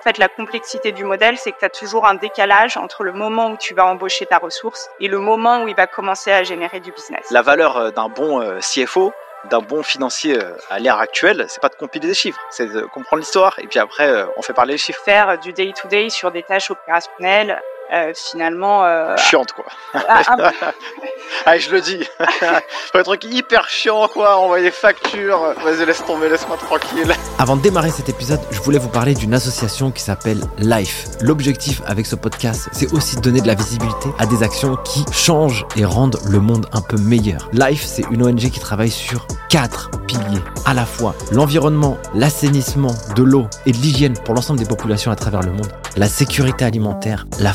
En fait, la complexité du modèle, c'est que tu as toujours un décalage entre le moment où tu vas embaucher ta ressource et le moment où il va commencer à générer du business. La valeur euh, d'un bon euh, CFO, d'un bon financier euh, à l'ère actuelle, c'est pas de compiler des chiffres, c'est de comprendre l'histoire et puis après on fait parler les chiffres. Faire du day-to-day sur des tâches opérationnelles, finalement. Euh, Chiante quoi. Ah, ah, je le dis. un truc hyper chiant quoi, envoyer des factures. Vas-y laisse tomber, laisse-moi tranquille. Avant de démarrer cet épisode, je voulais vous parler d'une association qui s'appelle Life. L'objectif avec ce podcast, c'est aussi de donner de la visibilité à des actions qui changent et rendent le monde un peu meilleur. Life, c'est une ONG qui travaille sur quatre piliers. À la fois l'environnement, l'assainissement, de l'eau et de l'hygiène pour l'ensemble des populations à travers le monde, la sécurité alimentaire, la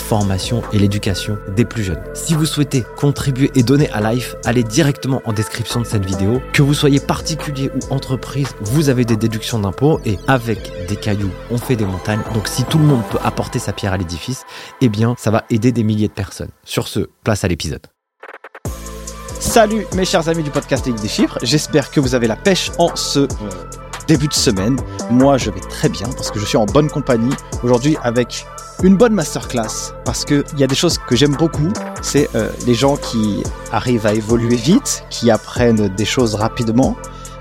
et l'éducation des plus jeunes. Si vous souhaitez contribuer et donner à Life, allez directement en description de cette vidéo. Que vous soyez particulier ou entreprise, vous avez des déductions d'impôts et avec des cailloux, on fait des montagnes. Donc si tout le monde peut apporter sa pierre à l'édifice, eh bien ça va aider des milliers de personnes. Sur ce, place à l'épisode. Salut mes chers amis du podcast Ligue des chiffres, j'espère que vous avez la pêche en ce euh, début de semaine. Moi je vais très bien parce que je suis en bonne compagnie aujourd'hui avec une bonne masterclass parce qu'il y a des choses que j'aime beaucoup, c'est euh, les gens qui arrivent à évoluer vite, qui apprennent des choses rapidement,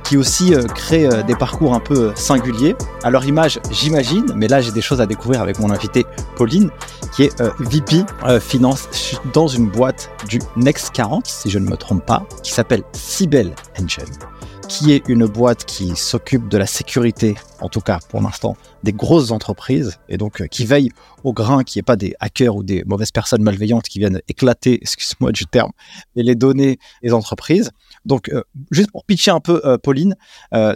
qui aussi euh, créent euh, des parcours un peu singuliers. À leur image, j'imagine, mais là j'ai des choses à découvrir avec mon invité Pauline, qui est VP Finance dans une boîte du Next 40, si je ne me trompe pas, qui s'appelle Cybel Engine qui est une boîte qui s'occupe de la sécurité, en tout cas pour l'instant, des grosses entreprises, et donc euh, qui veille au grain, qui ait pas des hackers ou des mauvaises personnes malveillantes qui viennent éclater, excuse-moi du terme, les données des entreprises. Donc, euh, juste pour pitcher un peu, euh, Pauline,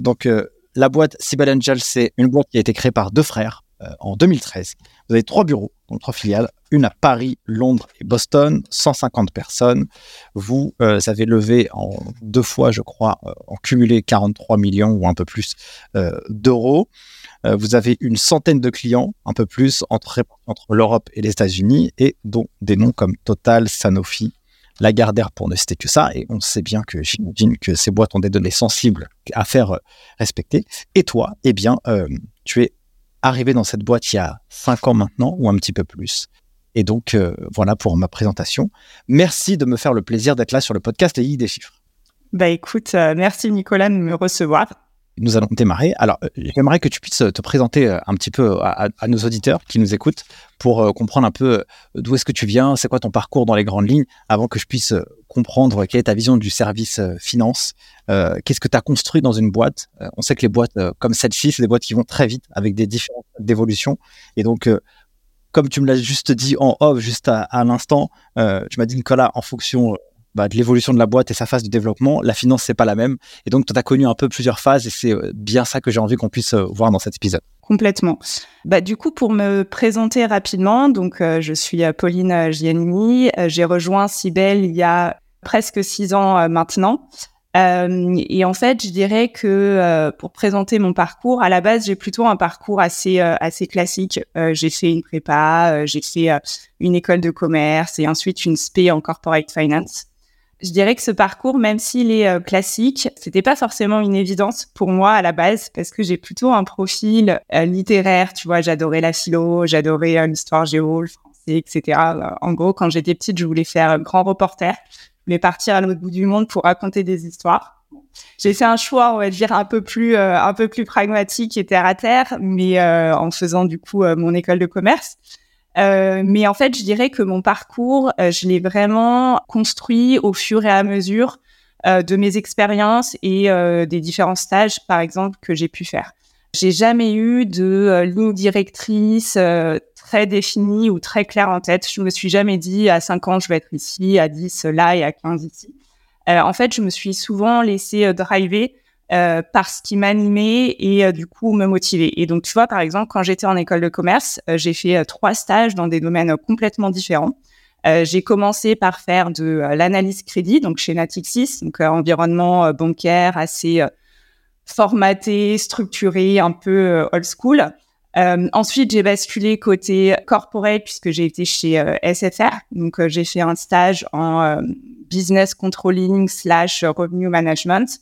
donc la boîte Cybel Angel, c'est une boîte qui a été créée par deux frères en 2013. Vous avez trois bureaux, donc trois filiales, une à Paris, Londres et Boston, 150 personnes. Vous euh, avez levé en deux fois, je crois, euh, en cumulé 43 millions ou un peu plus euh, d'euros. vous avez une centaine de clients, un peu plus, entre, entre l'Europe et les États-Unis, et dont des noms comme Total, Sanofi, Lagardère pour ne citer que ça. Et on sait bien que j'imagine que ces boîtes ont des données sensibles à faire respecter. Et toi, eh bien, tu es arrivé dans cette boîte il y a cinq ans maintenant, ou un petit peu plus. Et donc, euh, voilà pour ma présentation. Merci de me faire le plaisir d'être là sur le podcast et des chiffres. Bah écoute, euh, merci Nicolas de me recevoir. Nous allons démarrer. Alors, euh, j'aimerais que tu puisses te présenter un petit peu à, nos auditeurs qui nous écoutent pour comprendre un peu d'où est-ce que tu viens, c'est quoi ton parcours dans les grandes lignes, avant que je puisse comprendre quelle est ta vision du service finance, qu'est-ce que tu as construit dans une boîte. on sait que les boîtes comme celle-ci, c'est des boîtes qui vont très vite avec des différentes d'évolution. Et donc, comme tu me l'as juste dit en off, juste à, l'instant, euh, tu m'as dit, Nicolas, en fonction euh, bah, de l'évolution de la boîte et sa phase de développement, la finance, c'est pas la même. Et donc, tu as connu un peu plusieurs phases et c'est euh, bien ça que j'ai envie qu'on puisse voir dans cet épisode. Complètement. Bah, du coup, pour me présenter rapidement, donc, je suis Pauline Giannini. j'ai rejoint Cybelle il y a presque six ans maintenant. Euh, et en fait, je dirais que euh, pour présenter mon parcours, à la base, j'ai plutôt un parcours assez euh, assez classique. j'ai fait une prépa, j'ai fait une école de commerce et ensuite une spé en corporate finance. Je dirais que ce parcours, même s'il est classique, c'était pas forcément une évidence pour moi à la base parce que j'ai plutôt un profil littéraire. Tu vois, j'adorais la philo, j'adorais l'histoire géo, le français, etc. En gros, quand j'étais petite, je voulais faire grand reporter mais partir à l'autre bout du monde pour raconter des histoires. J'ai fait un choix, on va dire, un peu plus, euh, un peu plus pragmatique et terre à terre, mais euh, en faisant du coup euh, mon école de commerce. Mais en fait, je dirais que mon parcours, je l'ai vraiment construit au fur et à mesure de mes expériences et des différents stages, par exemple, que j'ai pu faire. J'ai jamais eu de ligne directrice très définie ou très claire en tête. Je me suis jamais dit à 5 ans, je vais être ici, à 10 là et à 15 ici. Euh, en fait, je me suis souvent laissée euh, driver euh, par ce qui m'animait et euh, du coup me motiver. Et donc, tu vois, par exemple, quand j'étais en école de commerce, j'ai fait trois stages dans des domaines complètement différents. j'ai commencé par faire de l'analyse crédit, donc chez Natixis, donc environnement bancaire assez formaté, structuré, un peu old school. Euh, ensuite, j'ai basculé côté corporate puisque j'ai été chez euh, SFR. Donc, euh, j'ai fait un stage en business controlling slash revenue management.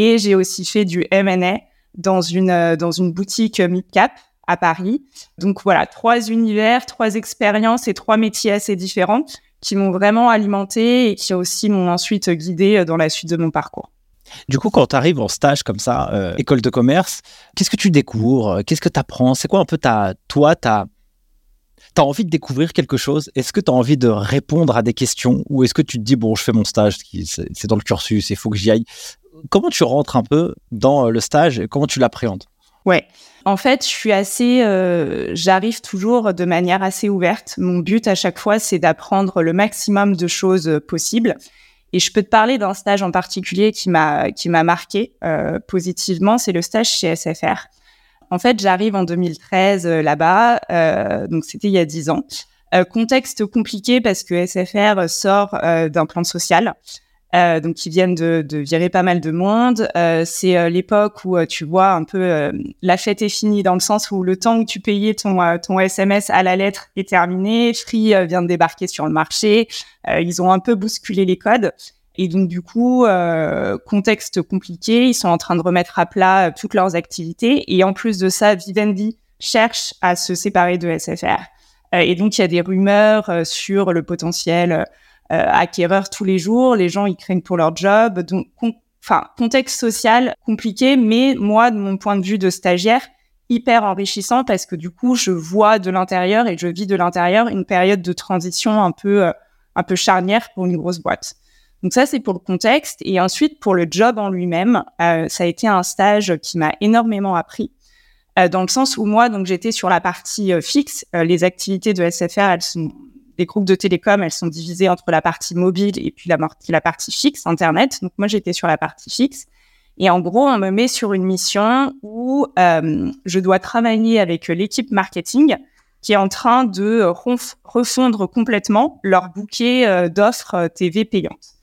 Et j'ai aussi fait du M&A dans une, dans une boutique mid-cap à Paris. Donc voilà, trois univers, trois expériences et trois métiers assez différents qui m'ont vraiment alimenté et qui aussi m'ont ensuite guidé dans la suite de mon parcours. Du coup, quand tu arrives en stage comme ça, euh, école de commerce, qu'est-ce que tu découvres Qu'est-ce que tu apprends C'est quoi un peu ta, toi, ta, tu as envie de découvrir quelque chose? Est-ce que tu as envie de répondre à des questions Ou est-ce que tu te dis, bon, je fais mon stage, c'est dans le cursus, il faut que j'y aille? Comment tu rentres un peu dans euh, le stage et comment tu l'appréhendes? Ouais. En fait, je suis assez, euh, j'arrive toujours de manière assez ouverte. Mon but à chaque fois, c'est d'apprendre le maximum de choses possibles. Et je peux te parler d'un stage en particulier qui m'a qui m'a marqué euh, positivement. C'est le stage chez SFR. En fait, j'arrive en 2013 euh, là-bas, euh, donc c'était il y a dix ans. Euh, contexte compliqué parce que SFR sort d'un plan social. Euh, donc qui viennent de, de, virer pas mal de monde. Euh, c'est euh, l'époque où tu vois un peu la fête est finie dans le sens où le temps où tu payais ton, ton SMS à la lettre est terminé. Free vient de débarquer sur le marché. ils ont un peu bousculé les codes. Et donc du coup, contexte compliqué, ils sont en train de remettre à plat toutes leurs activités. Et en plus de ça, Vivendi cherche à se séparer de SFR. et donc il y a des rumeurs sur le potentiel euh, acquéreurs tous les jours, les gens ils craignent pour leur job, donc enfin contexte social compliqué, mais moi de mon point de vue de stagiaire hyper enrichissant parce que du coup je vois de l'intérieur et je vis de l'intérieur une période de transition un peu euh, un peu charnière pour une grosse boîte. Donc ça c'est pour le contexte. Et ensuite pour le job en lui-même, euh, ça a été un stage qui m'a énormément appris euh, dans le sens où moi donc j'étais sur la partie fixe, les activités de SFR elles sont les groupes de télécom, elles sont divisées entre la partie mobile et puis la, partie fixe, Internet. Donc moi, j'étais sur la partie fixe. Et en gros, on me met sur une mission où euh, je dois travailler avec l'équipe marketing qui est en train de refondre complètement leur bouquet euh, d'offres euh, TV payantes.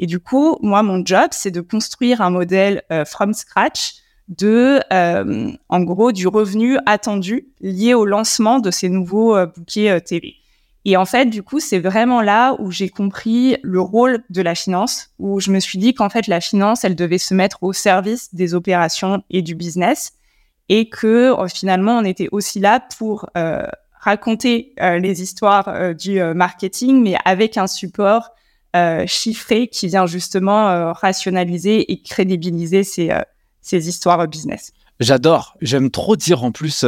Et du coup, moi, mon job, c'est de construire un modèle from scratch de, en gros, du revenu attendu lié au lancement de ces nouveaux bouquets TV. Et en fait, du coup, c'est vraiment là où j'ai compris le rôle de la finance, où je me suis dit qu'en fait, la finance, elle devait se mettre au service des opérations et du business, et que euh, finalement, on était aussi là pour euh, raconter euh, les histoires du marketing, mais avec un support chiffré qui vient justement rationaliser et crédibiliser ces, ces histoires business. J'adore, j'aime trop dire en plus,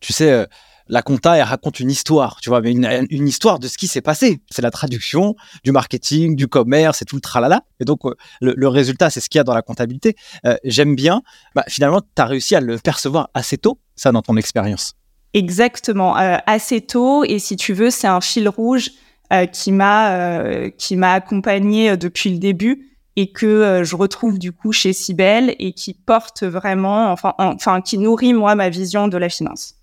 tu sais la compta, elle raconte une histoire, tu vois, mais une, histoire de ce qui s'est passé. C'est la traduction du marketing, du commerce et tout le tralala. Et donc, euh, le, résultat, c'est ce qu'il y a dans la comptabilité. Euh, j'aime bien. Bah, finalement, tu as réussi à le percevoir assez tôt, ça, dans ton expérience. Exactement, euh, assez tôt. Et si tu veux, c'est un fil rouge qui m'a qui m'a accompagné depuis le début et que je retrouve du coup chez Cybelle et qui porte vraiment, enfin, enfin, qui nourrit moi ma vision de la finance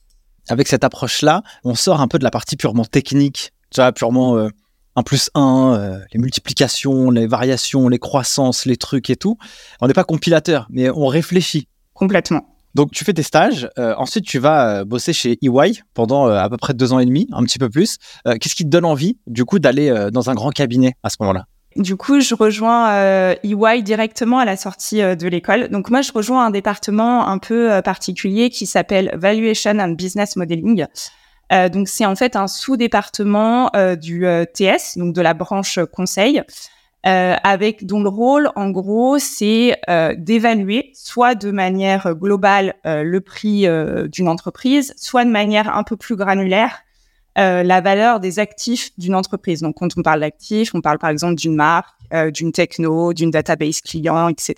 avec cette approche-là, on sort un peu de la partie purement technique, tu vois, purement euh, 1 plus 1, euh, les multiplications, les variations, les croissances, les trucs et tout. On n'est pas compilateur, mais on réfléchit. Complètement. Donc tu fais tes stages, euh, ensuite tu vas euh, bosser chez EY pendant à peu près deux ans et demi, un petit peu plus. Qu'est-ce qui te donne envie, du coup, d'aller dans un grand cabinet à ce moment-là? Du coup, je rejoins euh, EY directement à la sortie euh, de l'école. Donc moi, je rejoins un département un peu euh, particulier qui s'appelle Valuation and Business Modeling. Euh, donc c'est en fait un sous-département du TS, donc de la branche conseil, avec dont le rôle, en gros, c'est d'évaluer soit de manière globale le prix d'une entreprise, soit de manière un peu plus granulaire euh, la valeur des actifs d'une entreprise. Donc, quand on parle d'actifs, on parle par exemple d'une marque, euh, d'une techno, d'une database client, etc.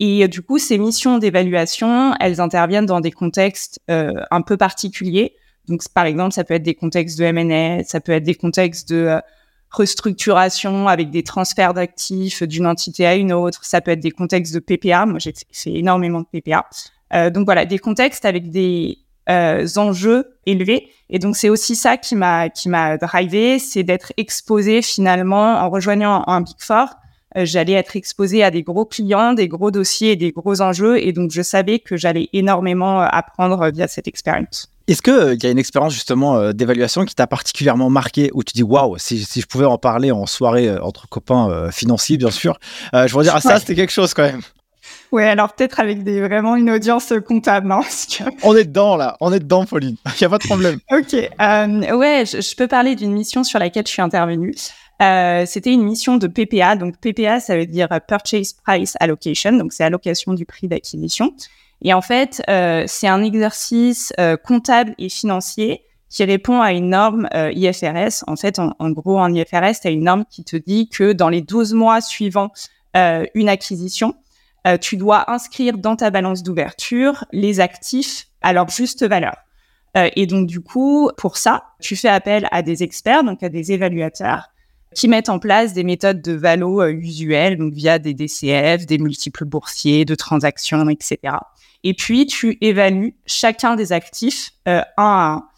Et euh, du coup, ces missions d'évaluation, elles interviennent dans des contextes un peu particuliers. Donc, par exemple, ça peut être des contextes de M&A, ça peut être des contextes de restructuration avec des transferts d'actifs d'une entité à une autre. Ça peut être des contextes de PPA. Moi, j'ai fait énormément de PPA. donc voilà, des contextes avec des euh, enjeux élevés. Et donc c'est aussi ça qui m'a qui m'a drivé, c'est d'être exposé finalement en rejoignant un Big Four. Euh, j'allais être exposé à des gros clients, des gros dossiers et des gros enjeux. Et donc je savais que j'allais énormément euh, apprendre via cette expérience. Est-ce qu'il y a une expérience justement d'évaluation qui t'a particulièrement marqué où tu dis waouh, si, si, je pouvais en parler en soirée entre copains financiers, bien sûr, je voudrais dire, ah, ça, c'était quelque chose quand même. Ouais, alors peut-être avec des, vraiment une audience comptable. Hein, On est dedans là, on est dedans, Pauline. Il n'y a pas de problème. ok. Euh, ouais, je, peux parler d'une mission sur laquelle je suis intervenue. Euh, c'était une mission de PPA. Donc PPA, ça veut dire Purchase Price Allocation. Donc c'est allocation du prix d'acquisition. Et en fait, euh, c'est un exercice euh, comptable et financier qui répond à une norme IFRS. En fait, en, en gros, en IFRS, tu as une norme qui te dit que dans les 12 mois suivant une acquisition, euh, tu dois inscrire dans ta balance d'ouverture les actifs à leur juste valeur. Euh, et donc, du coup, pour ça, tu fais appel à des experts, donc à des évaluateurs, qui mettent en place des méthodes de valo euh, usuelles, donc via des DCF, des multiples boursiers, de transactions, etc. Et puis, tu évalues chacun des actifs un à un.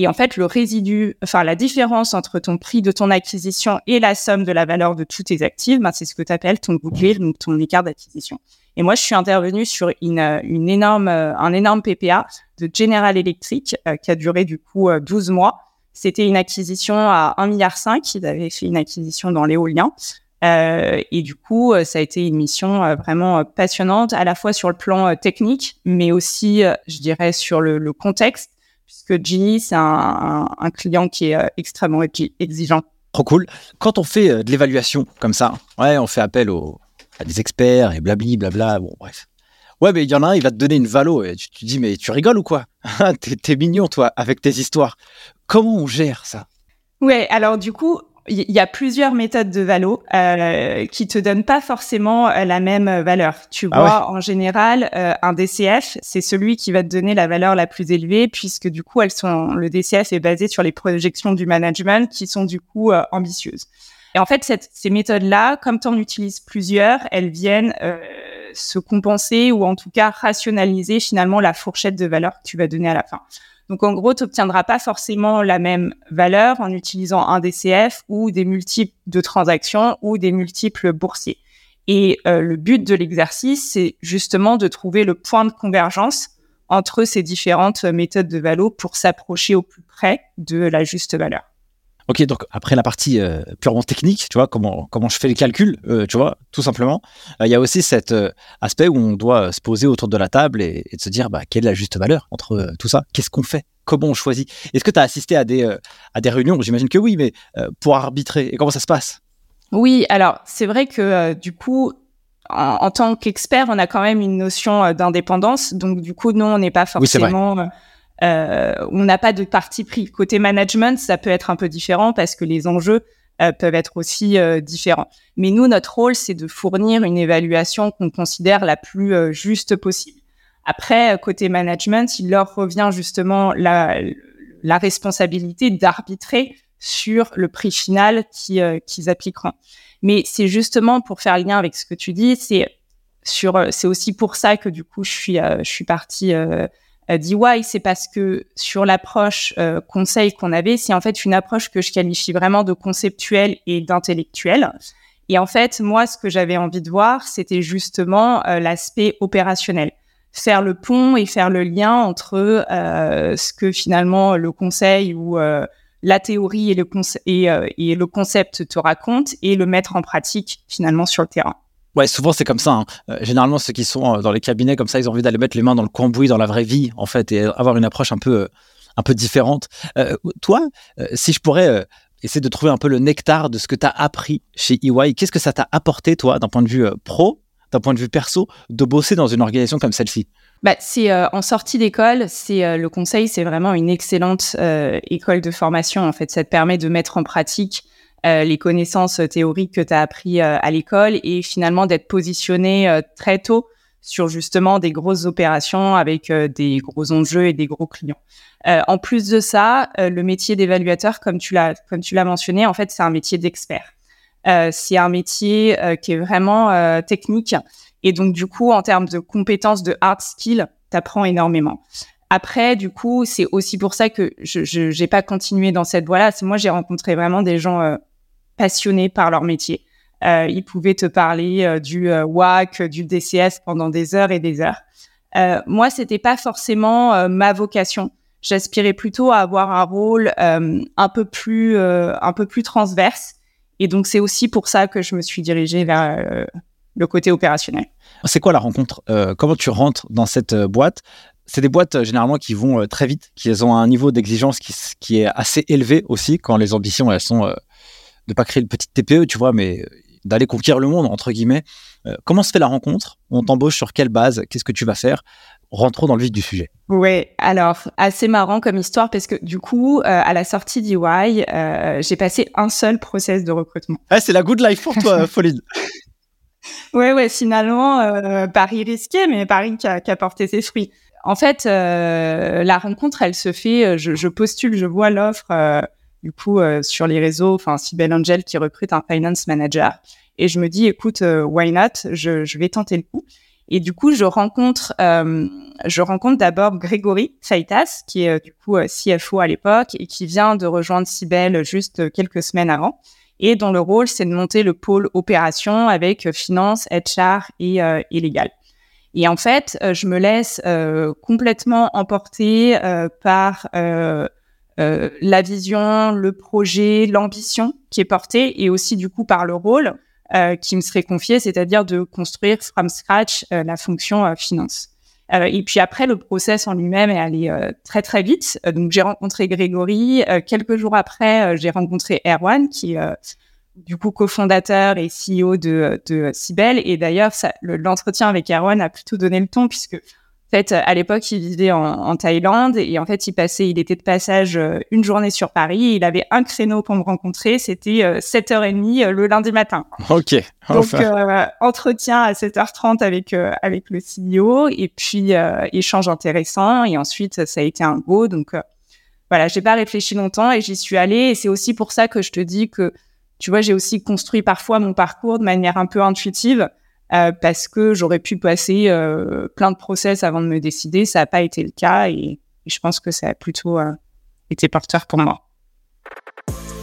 Et en fait, le résidu, enfin la différence entre ton prix de ton acquisition et la somme de la valeur de tous tes actifs, ben, c'est ce que tu appelles ton goodwill, donc ton écart d'acquisition. Et moi, je suis intervenue sur une, une énorme, un énorme PPA de General Electric euh, qui a duré du coup 12 euh, mois. C'était une acquisition à 1,5 milliard. Ils avaient fait une acquisition dans l'éolien. Euh, et du coup, euh, ça a été une mission vraiment passionnante, à la fois sur le plan technique, mais aussi, je dirais, sur le, le contexte puisque GE, c'est un, un, client qui est euh, extrêmement exigeant. Trop cool. Quand on fait euh, de l'évaluation comme ça, ouais, on fait appel aux, à des experts et blabli, blabla, bon, bref. Ouais, mais il y en a un, il va te donner une valo et tu te dis, mais tu rigoles ou quoi? T'es mignon, toi, avec tes histoires. Comment on gère ça? Ouais, alors du coup, il y a plusieurs méthodes de valo euh, qui te donnent pas forcément euh, la même euh, valeur. Tu ah vois, en général, euh, un DCF, c'est celui qui va te donner la valeur la plus élevée, puisque du coup, elles sont, le DCF est basé sur les projections du management qui sont du coup ambitieuses. Et en fait, cette, ces méthodes-là, comme tu en utilises plusieurs, elles viennent se compenser ou en tout cas rationaliser finalement la fourchette de valeur que tu vas donner à la fin. Donc en gros, tu n'obtiendras pas forcément la même valeur en utilisant un DCF ou des multiples de transactions ou des multiples boursiers. Et euh, le but de l'exercice, c'est justement de trouver le point de convergence entre ces différentes méthodes de valo pour s'approcher au plus près de la juste valeur. Ok, donc après la partie euh, purement technique, tu vois, comment, comment je fais les calculs, euh, tu vois, tout simplement, euh, il y a aussi cet aspect où on doit se poser autour de la table et, et de se dire, bah, quelle est la juste valeur entre tout ça? Qu'est-ce qu'on fait? Comment on choisit? Est-ce que tu as assisté à des, à des réunions? J'imagine que oui, mais pour arbitrer, et comment ça se passe? Oui, alors c'est vrai que du coup, en, en tant qu'expert, on a quand même une notion d'indépendance. Donc, du coup, non, on n'est pas forcément euh, on n'a pas de parti pris. Côté management, ça peut être un peu différent parce que les enjeux euh, peuvent être aussi euh, différents. Mais nous, notre rôle, c'est de fournir une évaluation qu'on considère la plus juste possible. Après, côté management, il leur revient justement la, la responsabilité d'arbitrer sur le prix final qu'ils appliqueront. Mais c'est justement pour faire lien avec ce que tu dis, c'est sur, c'est aussi pour ça que du coup je suis, je suis partie euh, DIY, c'est parce que sur l'approche euh, conseil qu'on avait, c'est en fait une approche que je qualifie vraiment de conceptuelle et d'intellectuelle. Et en fait, moi, ce que j'avais envie de voir, c'était justement euh, l'aspect opérationnel, faire le pont et faire le lien entre euh, ce que finalement le conseil ou la théorie et le, et, et le concept te racontent et le mettre en pratique finalement sur le terrain. Ouais, souvent c'est comme ça. Hein. Euh, généralement, ceux qui sont euh, dans les cabinets comme ça, ils ont envie d'aller mettre les mains dans le cambouis, dans la vraie vie, en fait, et avoir une approche un peu, euh, un peu différente. toi, si je pourrais essayer de trouver un peu le nectar de ce que tu as appris chez EY, qu'est-ce que ça t'a apporté, toi, d'un point de vue pro, d'un point de vue perso, de bosser dans une organisation comme celle-ci? Bah, c'est en sortie d'école, c'est le conseil, c'est vraiment une excellente école de formation. En fait, ça te permet de mettre en pratique euh, les connaissances théoriques que tu as appris euh, à l'école et finalement d'être positionné euh, très tôt sur justement des grosses opérations avec des gros enjeux et des gros clients. en plus de ça, le métier d'évaluateur, comme tu l'as comme tu l'as mentionné, en fait, c'est un métier d'expert. c'est un métier qui est vraiment technique et donc du coup, en termes de compétences de hard skill, t'apprends énormément. Après, du coup, c'est aussi pour ça que je n'ai pas continué dans cette voie-là. Moi, j'ai rencontré vraiment des gens passionnés par leur métier. Euh, ils pouvaient te parler euh, du euh, WAC, du DCS pendant des heures et des heures. Moi, c'était pas forcément ma vocation. J'aspirais plutôt à avoir un rôle un peu plus un peu plus transverse. Et donc, c'est aussi pour ça que je me suis dirigée vers le côté opérationnel. C'est quoi la rencontre Comment tu rentres dans cette boîte? C'est des boîtes généralement qui vont très vite, qui ont un niveau d'exigence qui, qui, est assez élevé aussi quand les ambitions elles sont de pas créer une petite TPE, tu vois, mais d'aller conquérir le monde entre guillemets. comment se fait la rencontre? On t'embauche sur quelle base? Qu'est-ce que tu vas faire? Rentrons dans le vif du sujet. Oui, alors assez marrant comme histoire parce que du coup, euh, à la sortie d'EY, euh, j'ai passé un seul process de recrutement. Ah, c'est la good life pour toi, Pauline. ouais, ouais, finalement, euh, Paris risqué, mais Paris qui a, qui a porté ses fruits. En fait, euh, la rencontre, elle se fait, je, je postule, je vois l'offre du coup sur les réseaux, enfin Sibel Angel qui recrute un finance manager, et je me dis, écoute, why not? Je, je vais tenter le coup. Et du coup, je rencontre, euh, je rencontre d'abord Grégory Saitas, qui est euh, du coup euh, CFO à l'époque et qui vient de rejoindre Cybelle juste quelques semaines avant. Et dont le rôle, c'est de monter le pôle opération avec finance, HR et, et légal. Et en fait, je me laisse complètement emporter par la vision, le projet, l'ambition qui est portée et aussi du coup par le rôle. Euh, qui me serait confié, c'est-à-dire de construire from scratch euh, la fonction euh, finance. et puis après, le process en lui-même est allé très très vite. donc j'ai rencontré Grégory. quelques jours après, j'ai rencontré Erwan, qui est du coup cofondateur et CEO de, de Cybelle. Et d'ailleurs, l'entretien avec Erwan a plutôt donné le ton puisque en fait, à l'époque, il vivait en, Thaïlande et en fait, il passait, il était de passage euh, une journée sur Paris. il avait un créneau pour me rencontrer. C'était 7h30 euh, euh, le lundi matin. Ok. Donc, entretien à 7h30 avec, avec le CEO et puis échange intéressant. Et ensuite, ça a été un go. Donc, voilà, j'ai pas réfléchi longtemps et j'y suis allée. Et c'est aussi pour ça que je te dis que, tu vois, j'ai aussi construit parfois mon parcours de manière un peu intuitive. Euh, parce que j'aurais pu passer euh, plein de process avant de me décider. Ça n'a pas été le cas et, je pense que ça a plutôt euh, été porteur pour moi.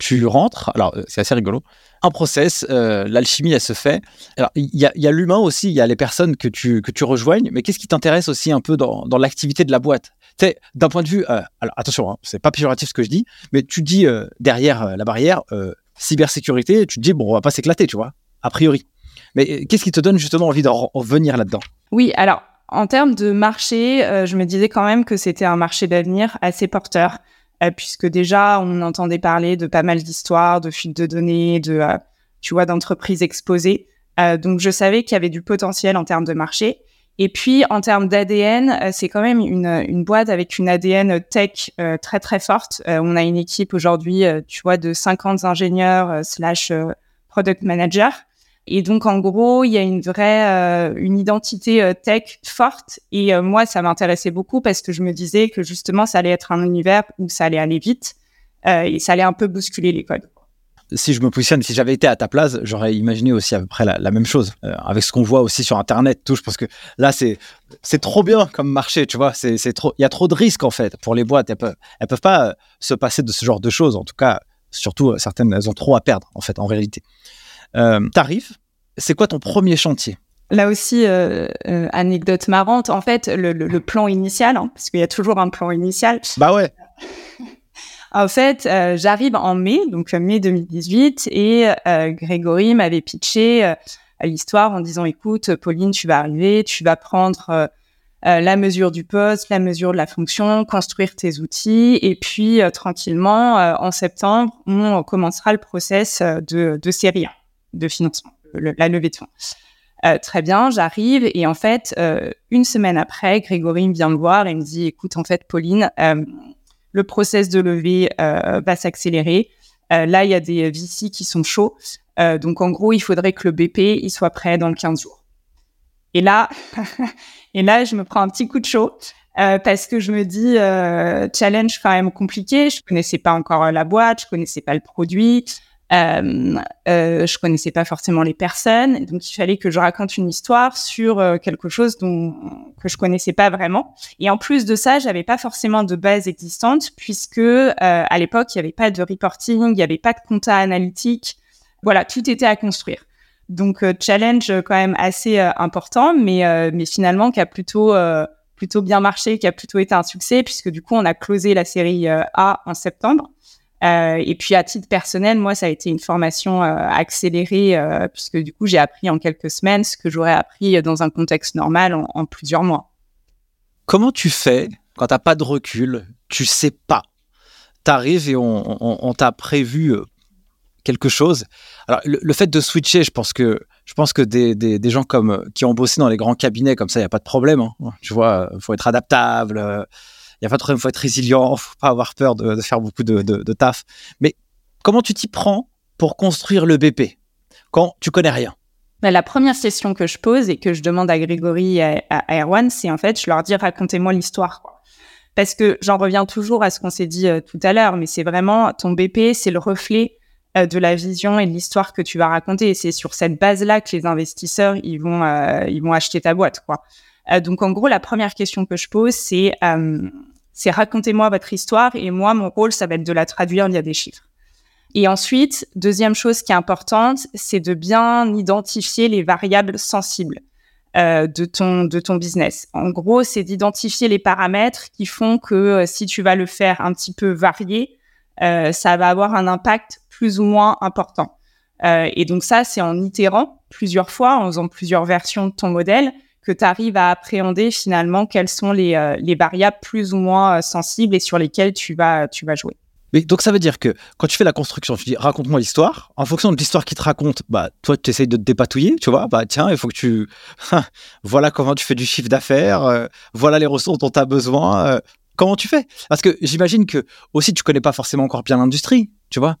tu rentres, alors euh, c'est assez rigolo, un process, euh, l'alchimie elle se fait. Alors il y a, l'humain aussi, il y a les personnes que tu, que tu rejoignes, mais qu'est-ce qui t'intéresse aussi un peu dans, l'activité de la boîte? Tu d'un point de vue, euh, alors attention, hein, c'est pas péjoratif ce que je dis, mais tu dis derrière la barrière cybersécurité, tu te dis bon on va pas s'éclater, tu vois, a priori. Mais qu'est-ce qui te donne justement envie de revenir là-dedans? Oui, alors en termes de marché, je me disais quand même que c'était un marché d'avenir assez porteur. Euh, puisque déjà on entendait parler de pas mal d'histoires, de fuites de données, de euh, tu vois d'entreprises exposées. Euh, donc je savais qu'il y avait du potentiel en termes de marché. Et puis en termes d'ADN, c'est quand même une, une, boîte avec une ADN tech très très forte. on a une équipe aujourd'hui, tu vois, de 50 ingénieurs slash product managers. Et donc, en gros, il y a une vraie, euh, une identité euh, tech forte. Et euh, moi, ça m'intéressait beaucoup parce que je me disais que justement, ça allait être un univers où ça allait aller vite et ça allait un peu bousculer les codes. Si je me positionne, si j'avais été à ta place, j'aurais imaginé aussi à peu près la, même chose, avec ce qu'on voit aussi sur Internet. Tout, je pense que là, c'est c'est trop bien comme marché, tu vois. C'est trop, il y a trop de risques en fait pour les boîtes. Elles peuvent, elles peuvent pas se passer de ce genre de choses. En tout cas, surtout certaines, elles ont trop à perdre en fait en réalité. Euh, T'arrives, c'est quoi ton premier chantier? Là aussi, euh, euh, anecdote marrante. En fait, le, plan initial, hein, parce qu'il y a toujours un plan initial. Bah ouais. en fait, j'arrive en mai, donc mai 2018, et Grégory m'avait pitché l'histoire en disant "Écoute, Pauline, tu vas arriver, tu vas prendre la mesure du poste, la mesure de la fonction, construire tes outils, et puis tranquillement, en septembre, on commencera le process de, de série 1 de financement, la levée de fonds. Euh, très bien, j'arrive et en fait, euh, une semaine après, Grégory me vient me voir et me dit, écoute, en fait, Pauline, euh, le process de levée va s'accélérer. là, il y a des VC qui sont chauds. donc, en gros, il faudrait que le BP il soit prêt dans le 15 jours. Et là, et là, je me prends un petit coup de chaud. parce que je me dis challenge quand même compliqué. Je connaissais pas encore la boîte, je connaissais pas le produit. Euh, euh, je connaissais pas forcément les personnes, donc il fallait que je raconte une histoire sur euh, quelque chose dont que je connaissais pas vraiment. Et en plus de ça, j'avais pas forcément de base existante puisque euh, à l'époque il y avait pas de reporting, il y avait pas de compta analytique. Voilà, tout était à construire. Donc challenge quand même assez important, mais mais finalement qui a plutôt plutôt bien marché, qui a plutôt été un succès puisque du coup on a closé la série A en septembre. Euh, et puis à titre personnel, moi, ça a été une formation euh, accélérée euh, puisque du coup, j'ai appris en quelques semaines ce que j'aurais appris dans un contexte normal en, plusieurs mois. Comment tu fais quand t'as pas de recul, tu sais pas, t'arrives et on, t'a prévu quelque chose. Alors le, fait de switcher, je pense que je pense que des, des, des gens comme qui ont bossé dans les grands cabinets comme ça, il y a pas de problème. Hein. Tu vois, faut être adaptable il y a pas problème, faut être résilient, faut pas avoir peur de, faire beaucoup de, de, taf. Mais comment tu t'y prends pour construire le BP quand tu connais rien? Bah, La première question que je pose et que je demande à Grégory et à, Erwan, c'est en fait, je leur dis racontez-moi l'histoire. Parce que j'en reviens toujours à ce qu'on s'est dit euh, tout à l'heure, mais c'est vraiment ton BP, c'est le reflet euh, de la vision et de l'histoire que tu vas raconter. C'est sur cette base-là que les investisseurs ils vont euh, ils vont acheter ta boîte, quoi. Donc en gros, la première question que je pose, c'est c'est racontez-moi votre histoire et moi, mon rôle, ça va être de la traduire via des chiffres. Et ensuite, deuxième chose qui est importante, c'est de bien identifier les variables sensibles euh, de ton de ton business. En gros, c'est d'identifier les paramètres qui font que euh, si tu vas le faire un petit peu varié, euh, ça va avoir un impact plus ou moins important. Et donc ça, c'est en itérant plusieurs fois, en faisant plusieurs versions de ton modèle, que tu arrives à appréhender finalement quelles sont les, euh, les variables plus ou moins euh, sensibles et sur lesquelles tu vas, tu vas jouer. Mais donc ça veut dire que quand tu fais la construction, tu dis raconte-moi l'histoire. En fonction de l'histoire qui te raconte, bah toi tu essayes de te dépatouiller, tu vois. Bah tiens, il faut que tu voilà comment tu fais du chiffre d'affaires, euh, voilà les ressources dont tu as besoin. Comment tu fais Parce que j'imagine que aussi tu connais pas forcément encore bien l'industrie, tu vois.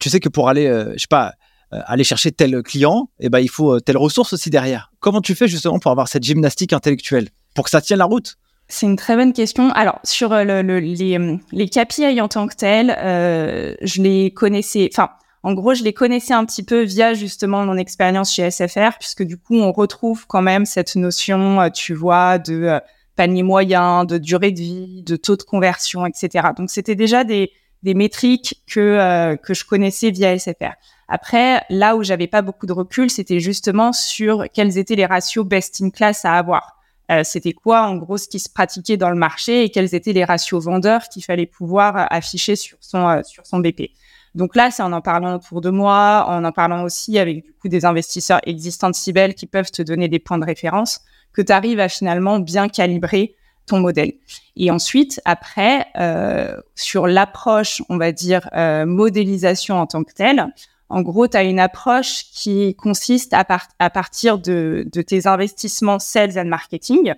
Tu sais que pour aller, je sais pas, aller chercher tel client, et eh ben il faut telle ressource aussi derrière. Comment tu fais justement pour avoir cette gymnastique intellectuelle? Pour que ça tienne la route? C'est une très bonne question. Alors, sur euh, le, le, les, euh, les KPI en tant que tels, euh, je les connaissais, enfin, en gros, je les connaissais un petit peu via justement mon expérience chez SFR, puisque du coup, on retrouve quand même cette notion, euh, tu vois, de panier moyen, de durée de vie, de taux de conversion, etc. Donc, c'était déjà des, des métriques que, euh, que je connaissais via SFR. Après, là où j'avais pas beaucoup de recul, c'était justement sur quels étaient les ratios best in class à avoir. Euh, c'était quoi en gros ce qui se pratiquait dans le marché et quels étaient les ratios vendeurs qu'il fallait pouvoir euh, afficher sur son euh, sur son BP. Donc là, c'est en en parlant autour de moi, en en parlant aussi avec du coup des investisseurs existants de Cybelle qui peuvent te donner des points de référence que tu arrives à finalement bien calibrer ton modèle. Et ensuite, après, euh, sur l'approche, on va dire euh, modélisation en tant que telle, en gros, tu as une approche qui consiste à, à partir de, de, tes investissements sales and marketing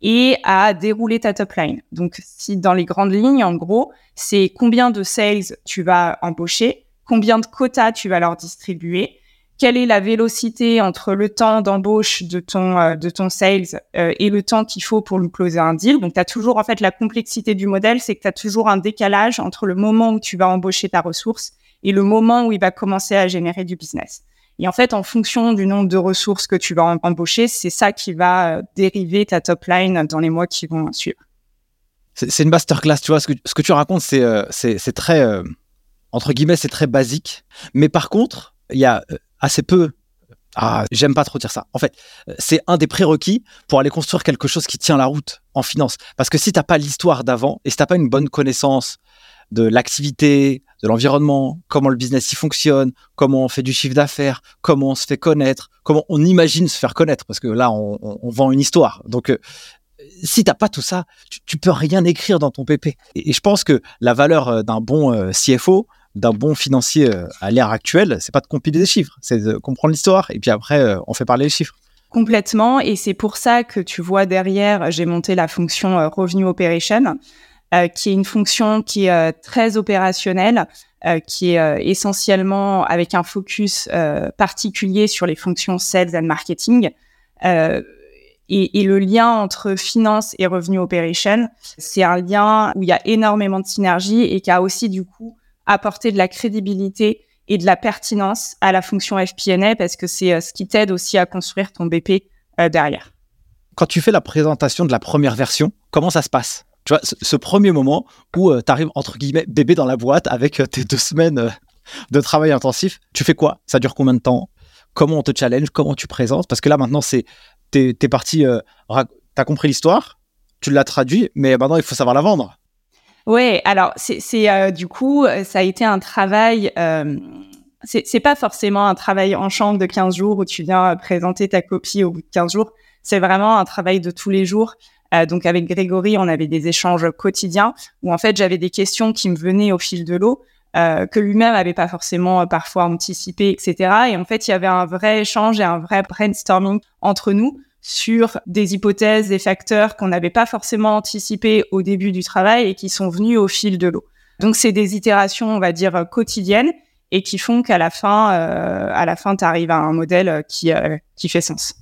et à dérouler ta top line. Donc, si dans les grandes lignes, en gros, c'est combien de sales tu vas embaucher, combien de quotas tu vas leur distribuer, quelle est la vélocité entre le temps d'embauche de ton euh, de ton sales euh, et le temps qu'il faut pour lui closer un deal. Donc, tu as toujours, en fait, la complexité du modèle, c'est que tu as toujours un décalage entre le moment où tu vas embaucher ta ressource et le moment où il va commencer à générer du business. Et en fait, en fonction du nombre de ressources que tu vas embaucher, c'est ça qui va euh, dériver ta top line dans les mois qui vont suivre. C'est une masterclass, tu vois. Ce que, ce que tu racontes, c'est très, entre guillemets, c'est très basique. Mais par contre, il y a assez peu. Ah, j'aime pas trop dire ça. En fait, c'est un des prérequis pour aller construire quelque chose qui tient la route en finance. Parce que si t'as pas l'histoire d'avant et si t'as pas une bonne connaissance de l'activité, de l'environnement, comment le business y fonctionne, comment on fait du chiffre d'affaires, comment on se fait connaître, comment on imagine se faire connaître, parce que là, on, vend une histoire. Donc, euh, si t'as pas tout ça, tu, peux rien écrire dans ton PP. Et, et je pense que la valeur euh, d'un bon euh, CFO, d'un bon financier euh, à l'ère actuelle, c'est pas de compiler des chiffres, c'est de comprendre l'histoire et puis après, euh, on fait parler les chiffres. Complètement, et c'est pour ça que tu vois derrière, j'ai monté la fonction euh, Revenue Operation qui est une fonction qui est très opérationnelle, qui est essentiellement avec un focus particulier sur les fonctions sales and marketing. Et, et, le lien entre finance et revenu operation, c'est un lien où il y a énormément de synergie et qui a aussi du coup apporté de la crédibilité et de la pertinence à la fonction FP&A parce que c'est ce qui t'aide aussi à construire ton BP derrière. Quand tu fais la présentation de la première version, comment ça se passe? Tu vois, ce, premier moment où tu arrives entre guillemets bébé dans la boîte avec tes deux semaines de travail intensif, tu fais quoi? Ça dure combien de temps? Comment on te challenge? Comment tu présentes? Parce que là maintenant c'est t'es es parti, t'as compris l'histoire, tu l'as traduit, mais maintenant il faut savoir la vendre. Oui, alors c'est euh, du coup, ça a été un travail. Euh, c'est pas forcément un travail en chambre de 15 jours où tu viens présenter ta copie au bout de 15 jours. C'est vraiment un travail de tous les jours. Euh, donc avec Grégory, on avait des échanges quotidiens où en fait j'avais des questions qui me venaient au fil de l'eau. Euh, que lui-même avait pas forcément euh, parfois anticipé, etc. Et en fait, il y avait un vrai échange et un vrai brainstorming entre nous sur des hypothèses, des facteurs qu'on n'avait pas forcément anticipés au début du travail et qui sont venus au fil de l'eau. Donc c'est des itérations, on va dire quotidiennes et qui font qu'à la fin, euh, fin, tu arrives à un modèle qui euh, qui fait sens.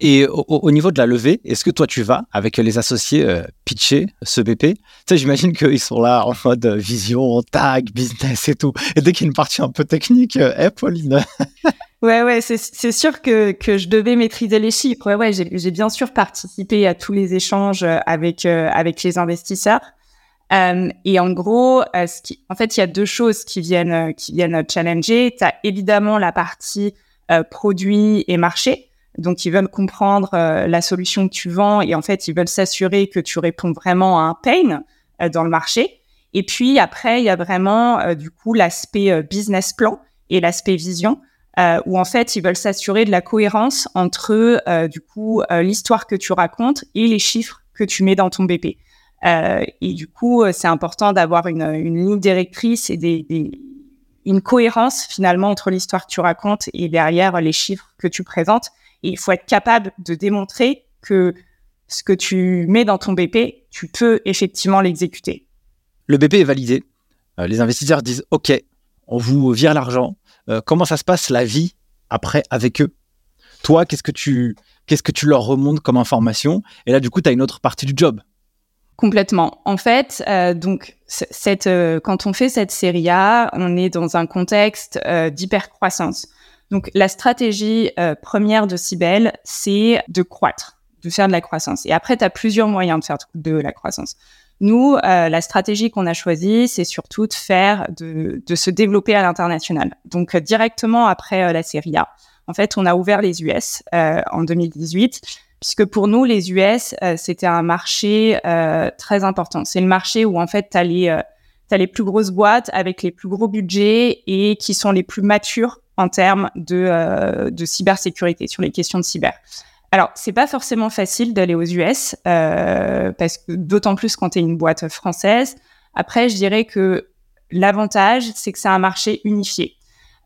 Et au, niveau de la levée, est-ce que toi tu vas avec les associés euh, pitcher ce BP Tu sais, j'imagine qu'ils sont là en mode vision, tag, business et tout. Et dès qu'il y a une partie un peu technique, eh Pauline Ouais, ouais, c'est sûr que, que je devais maîtriser les chiffres. Ouais, ouais, j'ai bien sûr participé à tous les échanges euh, avec euh, avec les investisseurs. Euh, et en gros, euh, ce qui, en fait, il y a deux choses qui viennent qui viennent challenger. Tu as évidemment la partie produit et marché. Donc, ils veulent comprendre la solution que tu vends et en fait, ils veulent s'assurer que tu réponds vraiment à un pain dans le marché. Et puis après, il y a vraiment du coup l'aspect business plan et l'aspect vision euh, où en fait ils veulent s'assurer de la cohérence entre euh, du coup euh, l'histoire que tu racontes et les chiffres que tu mets dans ton BP. Euh, et du coup, c'est important d'avoir une, ligne directrice et une cohérence finalement entre l'histoire que tu racontes et derrière les chiffres que tu présentes. Et il faut être capable de démontrer que ce que tu mets dans ton BP, tu peux effectivement l'exécuter. Le BP est validé. les investisseurs disent OK, on vous vire l'argent, euh, comment ça se passe la vie après avec eux? Toi, qu'est-ce que tu qu'est-ce que tu leur remontes comme information? Et là, du coup, tu as une autre partie du job. Complètement. En fait, euh, donc euh, quand on fait cette série A, on est dans un contexte d'hypercroissance. Donc la stratégie première de Cybelle, c'est de croître, de faire de la croissance. Et après, tu as plusieurs moyens de faire de la croissance. Nous, euh, la stratégie qu'on a choisie, c'est surtout de faire, de, se développer à l'international. Donc, euh, directement après euh, la série A, en fait, on a ouvert les US en 2018, puisque pour nous, les US, c'était un marché très important. C'est le marché où, en fait, tu as les plus grosses boîtes avec les plus gros budgets et qui sont les plus matures en termes de, de cybersécurité, sur les questions de cyber. Alors, c'est pas forcément facile d'aller aux US, euh, parce que d'autant plus quand tu es une boîte française. Après, je dirais que l'avantage, c'est que c'est un marché unifié.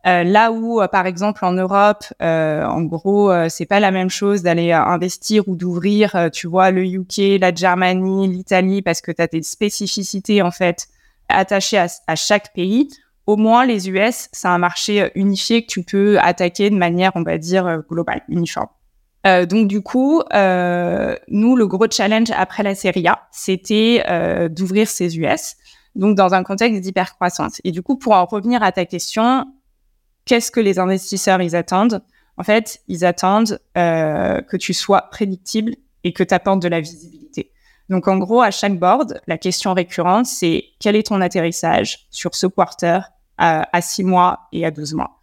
Euh, là où, euh, par exemple, en Europe, euh, en gros, euh, c'est pas la même chose d'aller investir ou d'ouvrir, tu vois, le UK, la Germanie, l'Italie, parce que tu as des spécificités en fait attachées à, à chaque pays. Au moins, les US, c'est un marché unifié que tu peux attaquer de manière, on va dire, globale, uniforme. Euh, donc du coup, euh, nous, le gros challenge après la série A, c'était euh, d'ouvrir ces US, donc dans un contexte d'hypercroissance. Et du coup, pour en revenir à ta question, qu'est-ce que les investisseurs ils attendent? En fait, ils attendent que tu sois prédictible et que tu apportes de la visibilité. Donc en gros, à chaque board, la question récurrente, c'est quel est ton atterrissage sur ce quarter à 6 mois et à 12 mois?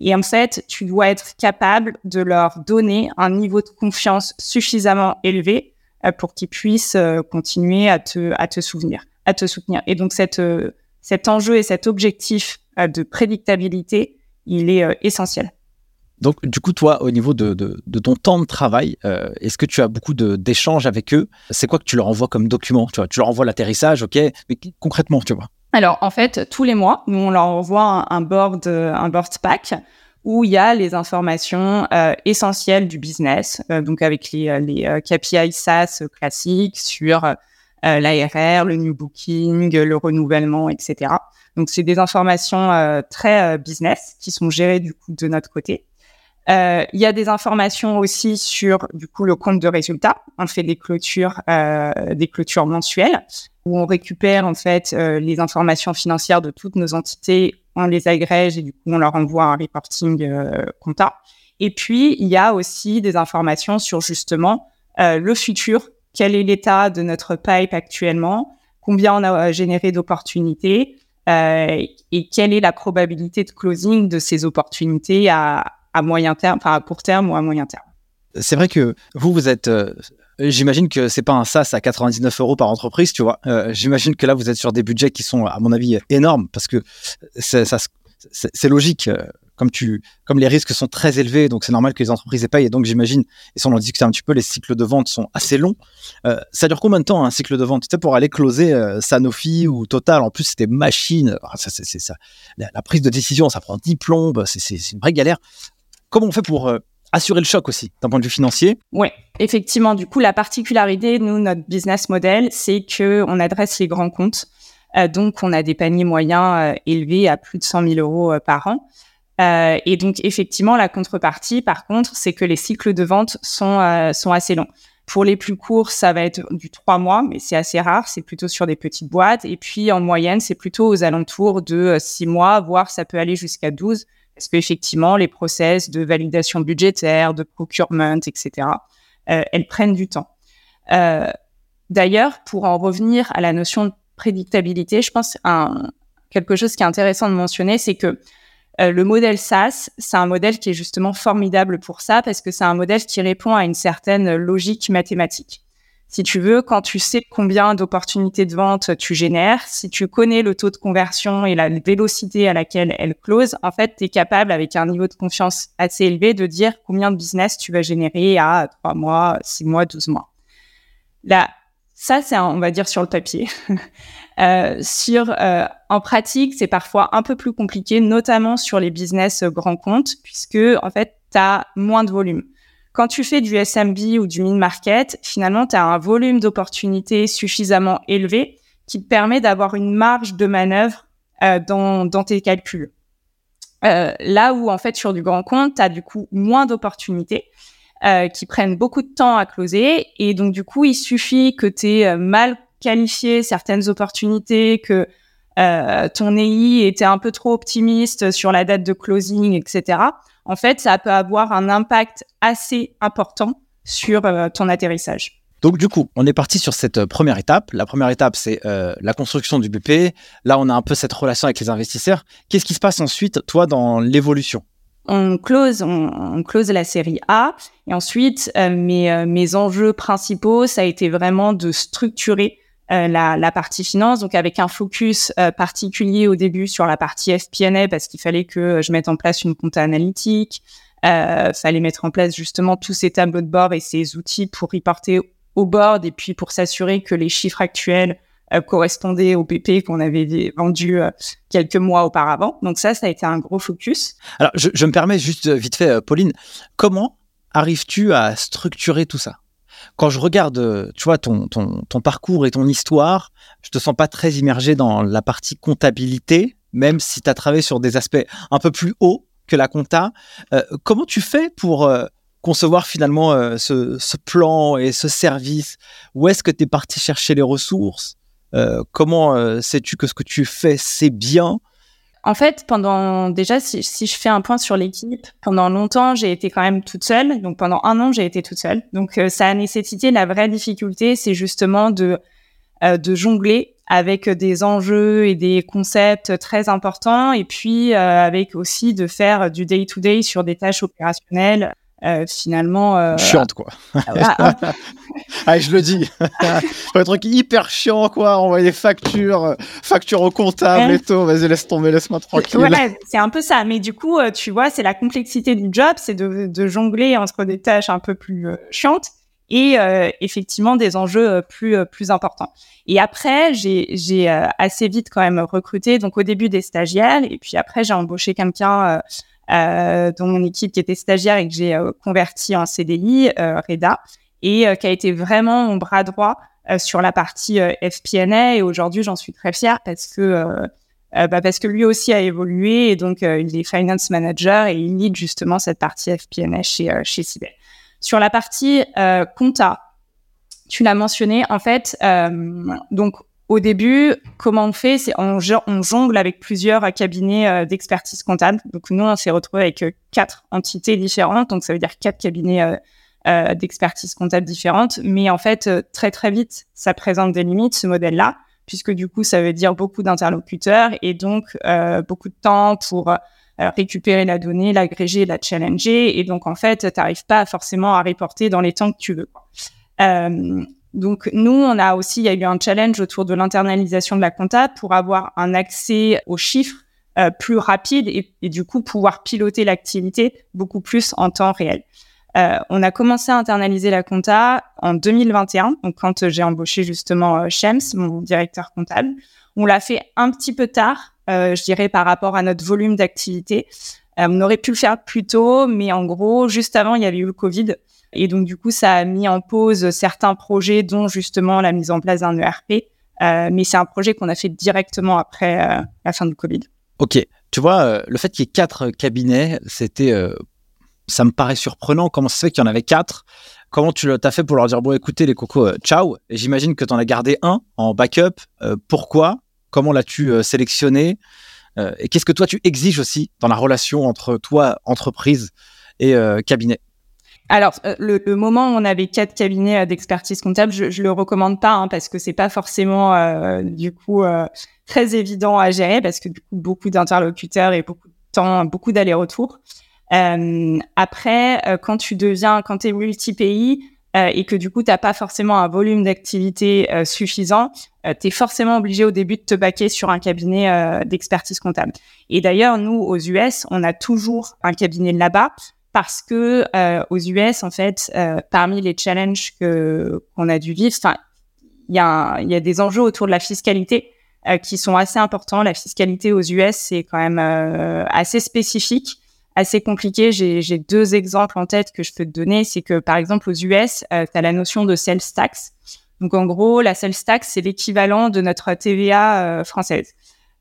Et en fait, tu dois être capable de leur donner un niveau de confiance suffisamment élevé euh, pour qu'ils puissent euh, continuer à te, à te souvenir, à te soutenir. Et donc, cette, euh, cet enjeu et cet objectif de prédictabilité, il est essentiel. Donc, du coup, toi, au niveau de, de, de ton temps de travail, est-ce que tu as beaucoup d'échanges avec eux? C'est quoi que tu leur envoies comme document tu, vois, tu leur envoies l'atterrissage, ok, mais concrètement, tu vois alors, en fait, tous les mois, nous, on leur envoie un, board, un board pack où il y a les informations euh, essentielles du business, euh, donc avec les, euh, les KPI SaaS classiques sur l'ARR, le new booking, le renouvellement, etc. Donc, c'est des informations très business qui sont gérées du coup de notre côté. Il y a des informations aussi sur du coup le compte de résultats. On fait des clôtures, des clôtures mensuelles où on récupère en fait euh, les informations financières de toutes nos entités on les agrège et du coup, on leur envoie un reporting compta. Et puis, il y a aussi des informations sur justement le futur, quel est l'état de notre pipe actuellement, combien on a généré d'opportunités? Et quelle est la probabilité de closing de ces opportunités à, à moyen terme, enfin à court terme ou à moyen terme. C'est vrai que vous, vous êtes J'imagine que c'est pas un SaaS à 99 euros par entreprise, tu vois. Euh, j'imagine que là, vous êtes sur des budgets qui sont, à mon avis, énormes parce que c'est logique. Euh, comme, tu, comme les risques sont très élevés, donc c'est normal que les entreprises aient payent. Et donc, j'imagine, et ça, on en discuté un petit peu, les cycles de vente sont assez longs. Euh, ça dure combien de temps un cycle de vente? Tu sais, pour aller closer Sanofi ou Total, en plus, c'était machine. Ah. La, la, prise de décision, ça prend 10 plombes. C'est une vraie galère. Comment on fait pour assurer le choc aussi d'un point de vue financier? Oui, effectivement. Du coup, la particularité, nous, notre business model, c'est que on adresse les grands comptes. Euh, donc, on a des paniers moyens euh, élevés à plus de 100 000 euros euh, par an. et donc, effectivement, la contrepartie, par contre, c'est que les cycles de vente sont, sont assez longs. Pour les plus courts, ça va être du 3 mois, mais c'est assez rare. C'est plutôt sur des petites boîtes. Et puis, en moyenne, c'est plutôt aux alentours de 6 mois, voire ça peut aller jusqu'à 12 parce qu'effectivement, les process de validation budgétaire, de procurement, etc., euh, elles prennent du temps. Euh, D'ailleurs, pour en revenir à la notion de prédictabilité, je pense quelque chose qui est intéressant de mentionner, c'est que euh, le modèle SaaS, c'est un modèle qui est justement formidable pour ça, parce que c'est un modèle qui répond à une certaine logique mathématique. Si tu veux, quand tu sais combien d'opportunités de vente tu génères, si tu connais le taux de conversion et la vélocité à laquelle elle close, en fait, tu es capable, avec un niveau de confiance assez élevé, de dire combien de business tu vas générer à 3 mois, 6 mois, 12 mois. Là, ça, c'est, on va dire, sur le papier. euh, sur, euh, en pratique, c'est parfois un peu plus compliqué, notamment sur les business grands comptes, puisque, en fait, tu as moins de volume. Quand tu fais du SMB ou du mid-market, finalement, tu as un volume d'opportunités suffisamment élevé qui te permet d'avoir une marge de manœuvre euh, dans, tes calculs. Euh, là où, en fait, sur du grand compte, tu as du coup moins d'opportunités euh, qui prennent beaucoup de temps à closer. Et donc, du coup, il suffit que tu euh, mal qualifié certaines opportunités, que euh, ton EI était un peu trop optimiste sur la date de closing, etc en fait, ça peut avoir un impact assez important sur euh, ton atterrissage. Donc du coup, on est parti sur cette euh, première étape. La première étape, c'est euh, la construction du BP. Là, on a un peu cette relation avec les investisseurs. Qu'est-ce qui se passe ensuite, toi, dans l'évolution? On close, on, close la série A. Et ensuite, mes, mes enjeux principaux, ça a été vraiment de structurer euh, la, la, partie finance, donc avec un focus euh, particulier au début sur la partie FP&A parce qu'il fallait que je mette en place une compta analytique, euh, fallait mettre en place justement tous ces tableaux de bord et ces outils pour reporter au board et puis pour s'assurer que les chiffres actuels euh, correspondaient au PP qu'on avait vendu quelques mois auparavant. Donc ça, ça a été un gros focus. Alors, je, je me permets juste vite fait, Pauline, comment arrives-tu à structurer tout ça? Quand je regarde, tu vois, ton, ton, parcours et ton histoire, je te sens pas très immergé dans la partie comptabilité, même si tu as travaillé sur des aspects un peu plus hauts que la compta. Euh, comment tu fais pour euh, concevoir finalement euh, ce, ce, plan et ce service? Où est-ce que tu es parti chercher les ressources? Comment sais-tu que ce que tu fais, c'est bien? En fait, pendant déjà, si, je fais un point sur l'équipe, pendant longtemps, j'ai été quand même toute seule. Donc pendant un an, j'ai été toute seule. Donc euh, ça a nécessité la vraie difficulté, c'est justement de euh, de jongler avec des enjeux et des concepts très importants, et puis euh, avec aussi de faire du day to day sur des tâches opérationnelles euh, finalement. Euh, Chiante, quoi. ah, je le dis. un truc hyper chiant, quoi. Envoyer des factures, factures au comptable et tout. Vas-y, laisse tomber, laisse-moi tranquille. Voilà, c'est un peu ça. Mais du coup, euh, tu vois, c'est la complexité du job, c'est de, de, jongler entre des tâches un peu plus chiantes et effectivement des enjeux plus plus importants. Et après, j'ai assez vite quand même recruté. Donc au début des stagiaires, et puis après j'ai embauché quelqu'un euh, mon équipe qui était stagiaire et que j'ai euh, converti en CDI, euh, Reda, et qui a été vraiment mon bras droit sur la partie FP&A. Et aujourd'hui, j'en suis très fière parce que bah parce que lui aussi a évolué et donc il est finance manager et il lead justement cette partie FP&A chez chez Cybel. Sur la partie compta, tu l'as mentionné, en fait, donc au début, comment on fait? C'est on, on, jongle avec plusieurs cabinets d'expertise comptable. Donc nous, on s'est retrouvé avec quatre entités différentes. Donc ça veut dire quatre cabinets d'expertise comptable différentes. Mais en fait, très très vite, ça présente des limites ce modèle-là, puisque du coup, ça veut dire beaucoup d'interlocuteurs et donc beaucoup de temps pour récupérer la donnée, l'agréger, la challenger. Et donc, en fait, tu n'arrives pas forcément à reporter dans les temps que tu veux. Euh, donc, nous, on a aussi, il y a eu un challenge autour de l'internalisation de la compta pour avoir un accès aux chiffres euh, plus rapide et, et, du coup pouvoir piloter l'activité beaucoup plus en temps réel. Euh, on a commencé à internaliser la compta en 2021, donc quand j'ai embauché justement euh, Shems, mon directeur comptable. On l'a fait un petit peu tard euh, je dirais, par rapport à notre volume d'activité. Euh, on aurait pu le faire plus tôt, mais en gros, juste avant, il y avait eu le Covid. Et donc, du coup, ça a mis en pause certains projets, dont justement la mise en place d'un ERP. Euh, mais c'est un projet qu'on a fait directement après la fin du Covid. Ok, tu vois, le fait qu'il y ait quatre cabinets, c'était, ça me paraît surprenant. Comment ça se fait qu'il y en avait quatre? Comment tu l'as fait pour leur dire bon, écoutez les cocos, ciao. J'imagine que tu en as gardé un en backup. pourquoi? Comment l'as-tu euh, sélectionné? Euh, Et qu'est-ce que toi tu exiges aussi dans la relation entre toi, entreprise et euh, cabinet? Alors, le, moment où on avait quatre cabinets d'expertise comptable, je, je le recommande pas hein, parce que c'est pas forcément du coup très évident à gérer parce que du coup beaucoup d'interlocuteurs et beaucoup de temps, beaucoup d'allers-retours. après, quand tu deviens, quand tu es multi-pays, euh, et que du coup, tu n'as pas forcément un volume d'activité euh, suffisant, euh, tu es forcément obligé au début de te baquer sur un cabinet d'expertise comptable. Et d'ailleurs, nous, aux US, on a toujours un cabinet là-bas parce que aux US, en fait, parmi les challenges que qu'on a dû vivre, il y, a y a des enjeux autour de la fiscalité qui sont assez importants. La fiscalité aux US, c'est quand même assez spécifique assez compliqué. J'ai deux exemples en tête que je peux te donner. C'est que, par exemple, aux US, euh, tu as la notion de sales tax. Donc, en gros, la sales tax, c'est l'équivalent de notre TVA euh, française.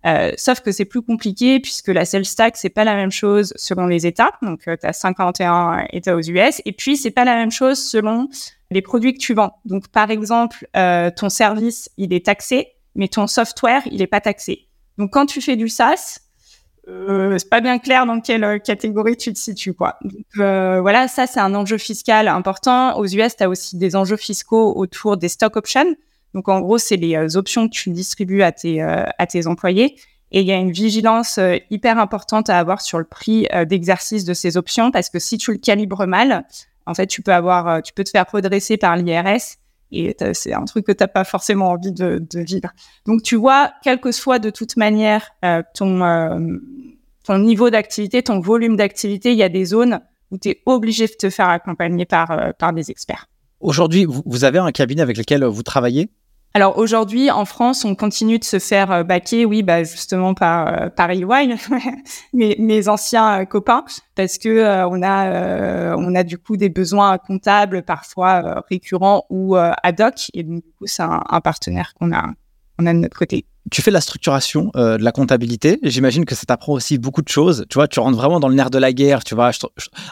Euh, sauf que c'est plus compliqué puisque la sales tax, c'est pas la même chose selon les États. Donc, tu as 51 États aux US. Et puis, c'est pas la même chose selon les produits que tu vends. Donc, par exemple, ton service, il est taxé, mais ton software, il est pas taxé. Donc, quand tu fais du SaaS, euh, c'est pas bien clair dans quelle euh, catégorie tu te situes quoi. Donc, euh, voilà, ça c'est un enjeu fiscal important. Aux US, tu as aussi des enjeux fiscaux autour des stock options. Donc en gros, c'est les euh, options que tu distribues à tes à tes employés et il y a une vigilance hyper importante à avoir sur le prix d'exercice de ces options parce que si tu le calibres mal, en fait, tu peux avoir tu peux te faire redresser par l'IRS et c'est un truc que tu n'as pas forcément envie de, vivre. Donc tu vois, quel que soit de toute manière euh, ton, euh, ton niveau d'activité, ton volume d'activité, il y a des zones où tu es obligé de te faire accompagner par, euh, par des experts. Aujourd'hui, vous avez un cabinet avec lequel vous travaillez? Alors aujourd'hui, en France, on continue de se faire euh, baquer, oui, bah justement par euh, par EY, mes, mes anciens euh, copains, parce que on a on a du coup des besoins comptables parfois récurrents ou ad hoc, et du coup c'est un, un partenaire qu'on a on a de notre côté tu fais la structuration euh, de la comptabilité. J'imagine que ça t'apprend aussi beaucoup de choses. Tu vois, tu rentres vraiment dans le nerf de la guerre. Tu vois,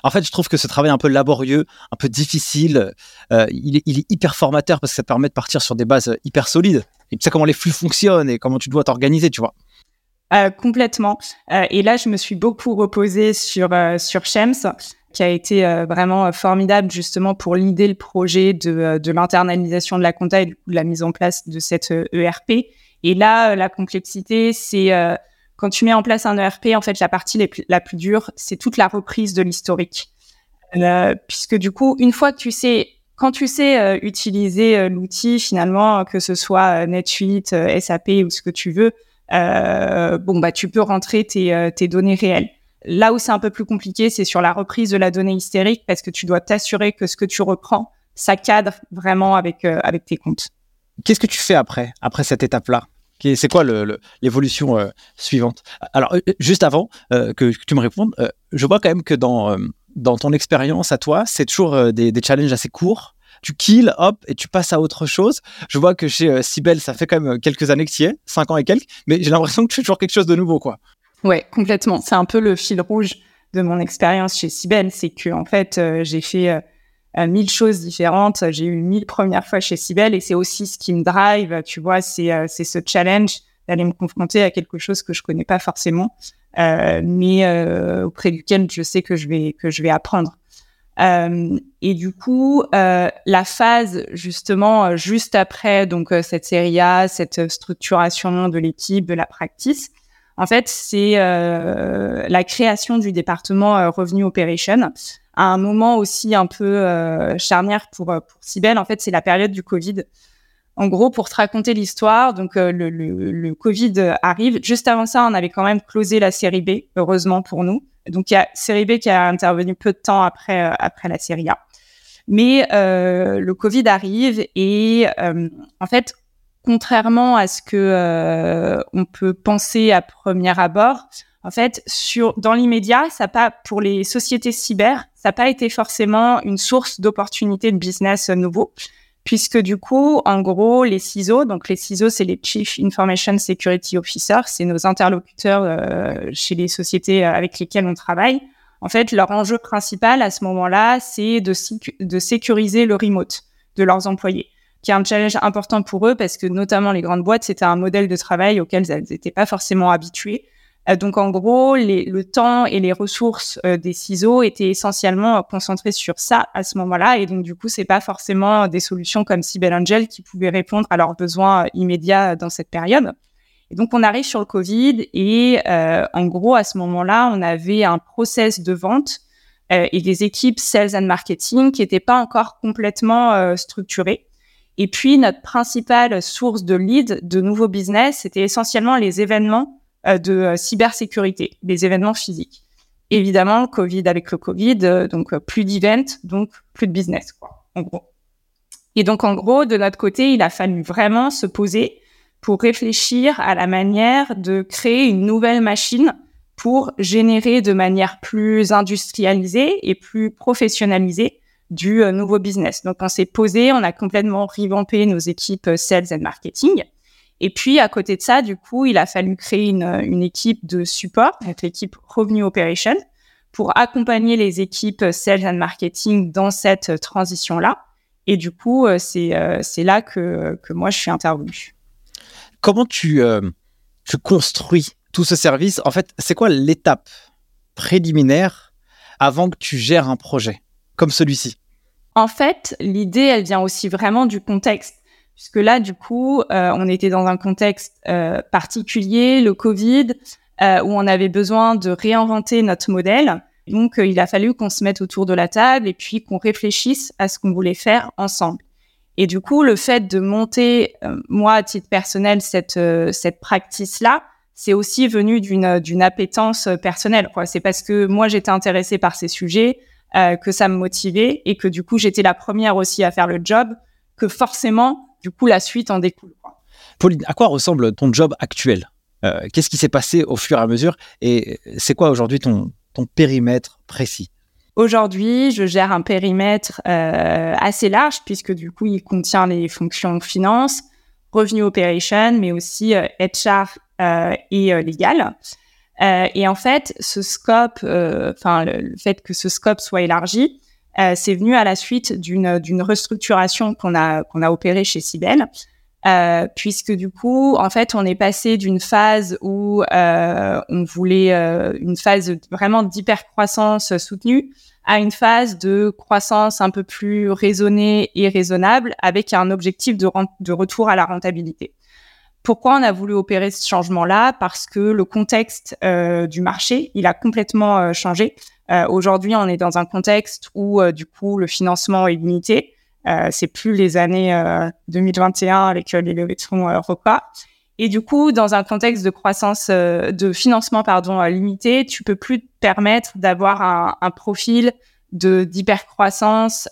en fait, je trouve que ce travail un peu laborieux, un peu difficile, euh, il, est, il, est, hyper formateur parce que ça te permet de partir sur des bases hyper solides. Et tu sais comment les flux fonctionnent et comment tu dois t'organiser, tu vois. Euh, complètement. Euh, et là, je me suis beaucoup reposée sur euh, sur Shems, qui a été vraiment formidable justement pour l'idée le projet de, de l'internalisation de la compta et de la mise en place de cette ERP. Et là, euh, la complexité, c'est euh, quand tu mets en place un ERP, en fait, la partie la plus dure, c'est toute la reprise de l'historique. Euh, puisque du coup, une fois que tu sais, quand tu sais utiliser l'outil, finalement, que ce soit NetSuite, SAP ou ce que tu veux, bon, bah, tu peux rentrer tes, tes données réelles. Là où c'est un peu plus compliqué, c'est sur la reprise de la donnée hystérique parce que tu dois t'assurer que ce que tu reprends, ça cadre vraiment avec, avec tes comptes. Qu'est-ce que tu fais après, après cette étape-là? C'est quoi l'évolution euh, suivante? Alors, euh, juste avant euh, que, tu me répondes, je vois quand même que dans, dans ton expérience à toi, c'est toujours des, challenges assez courts. Tu kills, hop, et tu passes à autre chose. Je vois que chez Sibel, ça fait quand même quelques années que tu y es, 5 ans et quelques, mais j'ai l'impression que tu fais toujours quelque chose de nouveau, quoi. Ouais, complètement. C'est un peu le fil rouge de mon expérience chez Sibel, c'est que en fait, j'ai fait mille choses différentes. J'ai eu mille premières fois chez Sibel et c'est aussi ce qui me drive. Tu vois, c'est c'est ce challenge d'aller me confronter à quelque chose que je connais pas forcément, mais auprès duquel je sais que je vais que je vais apprendre. Euh, et du coup, euh, la phase justement euh, juste après donc euh, cette série A, cette structuration de l'équipe, de la practice, en fait, c'est la création du département Revenu Operation à un moment aussi un peu charnière pour pour Cybelle. En fait, c'est la période du Covid. En gros, pour te raconter l'histoire, donc le, le, le Covid arrive. Juste avant ça, on avait quand même closé la série B, heureusement pour nous. Donc il y a série B qui a intervenu peu de temps après euh, après la série A. Mais euh, le Covid arrive et euh, en fait, contrairement à ce que euh, on peut penser à premier abord, en fait, sur dans l'immédiat, ça pas pour les sociétés cyber, ça n'a pas été forcément une source d'opportunités de business nouveau puisque du coup, en gros, les CISO, donc les CISO, c'est les Chief Information Security Officers, c'est nos interlocuteurs euh, chez les sociétés euh, avec lesquelles on travaille. En fait, leur enjeu principal à ce moment-là, c'est de sécuriser le remote de leurs employés, qui est un challenge important pour eux parce que notamment les grandes boîtes, c'était un modèle de travail auquel elles n'étaient pas forcément habituées. Euh, donc en gros, le temps et les ressources euh, des ciseaux étaient essentiellement concentrés sur ça à ce moment-là, et donc du coup, c'est pas forcément des solutions comme Cybel Angel qui pouvaient répondre à leurs besoins immédiats dans cette période. Et donc on arrive sur le Covid, et euh, en gros, à ce moment-là, on avait un process de vente et des équipes sales and marketing qui n'étaient pas encore complètement structurées. Et puis notre principale source de lead de nouveaux business, c'était essentiellement les événements euh, de euh, cybersécurité, des événements physiques. Évidemment, Covid avec le Covid, euh, donc plus d'events, donc plus de business, quoi, en gros. Et donc, en gros, de notre côté, il a fallu vraiment se poser pour réfléchir à la manière de créer une nouvelle machine pour générer de manière plus industrialisée et plus professionnalisée du nouveau business. Donc, on s'est posé, on a complètement revampé nos équipes sales and marketing. Et puis, à côté de ça, du coup, il a fallu créer une, une équipe de support, l'équipe Revenue Operation, pour accompagner les équipes Sales and Marketing dans cette transition-là. Et du coup, euh, c'est euh, là que, moi, je suis intervenue. Comment euh, tu construis tout ce service? En fait, c'est quoi l'étape préliminaire avant que tu gères un projet comme celui-ci? En fait, l'idée, elle vient aussi vraiment du contexte puisque là, du coup, euh, on était dans un contexte euh, particulier, le Covid, euh, où on avait besoin de réinventer notre modèle. Donc, il a fallu qu'on se mette autour de la table et puis qu'on réfléchisse à ce qu'on voulait faire ensemble. Et du coup, le fait de monter, moi, à titre personnel, cette, cette practice-là, c'est aussi venu d'une appétence personnelle. C'est parce que moi, j'étais intéressée par ces sujets, que ça me motivait et que du coup, j'étais la première aussi à faire le job, que forcément, du coup, la suite en découle. Pauline, à quoi ressemble ton job actuel? Euh, Qu'est-ce qui s'est passé au fur et à mesure Et c'est quoi aujourd'hui ton, ton périmètre précis? Aujourd'hui, je gère un périmètre euh, assez large puisque du coup, il contient les fonctions finance, revenu operation, mais aussi HR euh, et légal. Et en fait, ce scope, enfin le, fait que ce scope soit élargi, euh, c'est venu à la suite d'une restructuration qu'on a qu'on a opérée chez Cybelle. Euh, puisque du coup, en fait, on est passé d'une phase où euh, on voulait euh, une phase vraiment d'hypercroissance soutenue à une phase de croissance un peu plus raisonnée et raisonnable avec un objectif de retour à la rentabilité. Pourquoi on a voulu opérer ce changement-là? Parce que le contexte euh, du marché, il a complètement euh, changé. Euh, Aujourd'hui, on est dans un contexte où du coup le financement est limité. C'est plus les années 2021 avec les levées de fonds repas. Et du coup, dans un contexte de croissance, de financement pardon limité, tu peux plus te permettre d'avoir un, un, profil de d'hypercroissance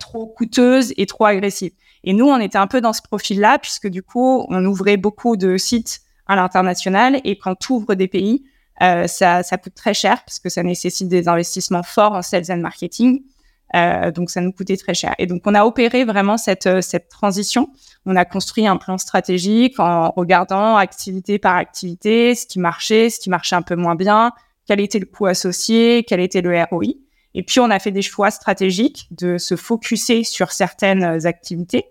trop coûteuse et trop agressive. Et nous, on était un peu dans ce profil-là, puisque du coup, on ouvrait beaucoup de sites à l'international. Et quand tu ouvres des pays, euh, ça, ça coûte très cher, parce que ça nécessite des investissements forts en sales and marketing. Euh, donc, ça nous coûtait très cher. Et donc, on a opéré vraiment cette, euh, cette transition. On a construit un plan stratégique en regardant activité par activité, ce qui marchait, ce qui marchait un peu moins bien, quel était le coût associé, quel était le ROI. Et puis, on a fait des choix stratégiques de se focuser sur certaines activités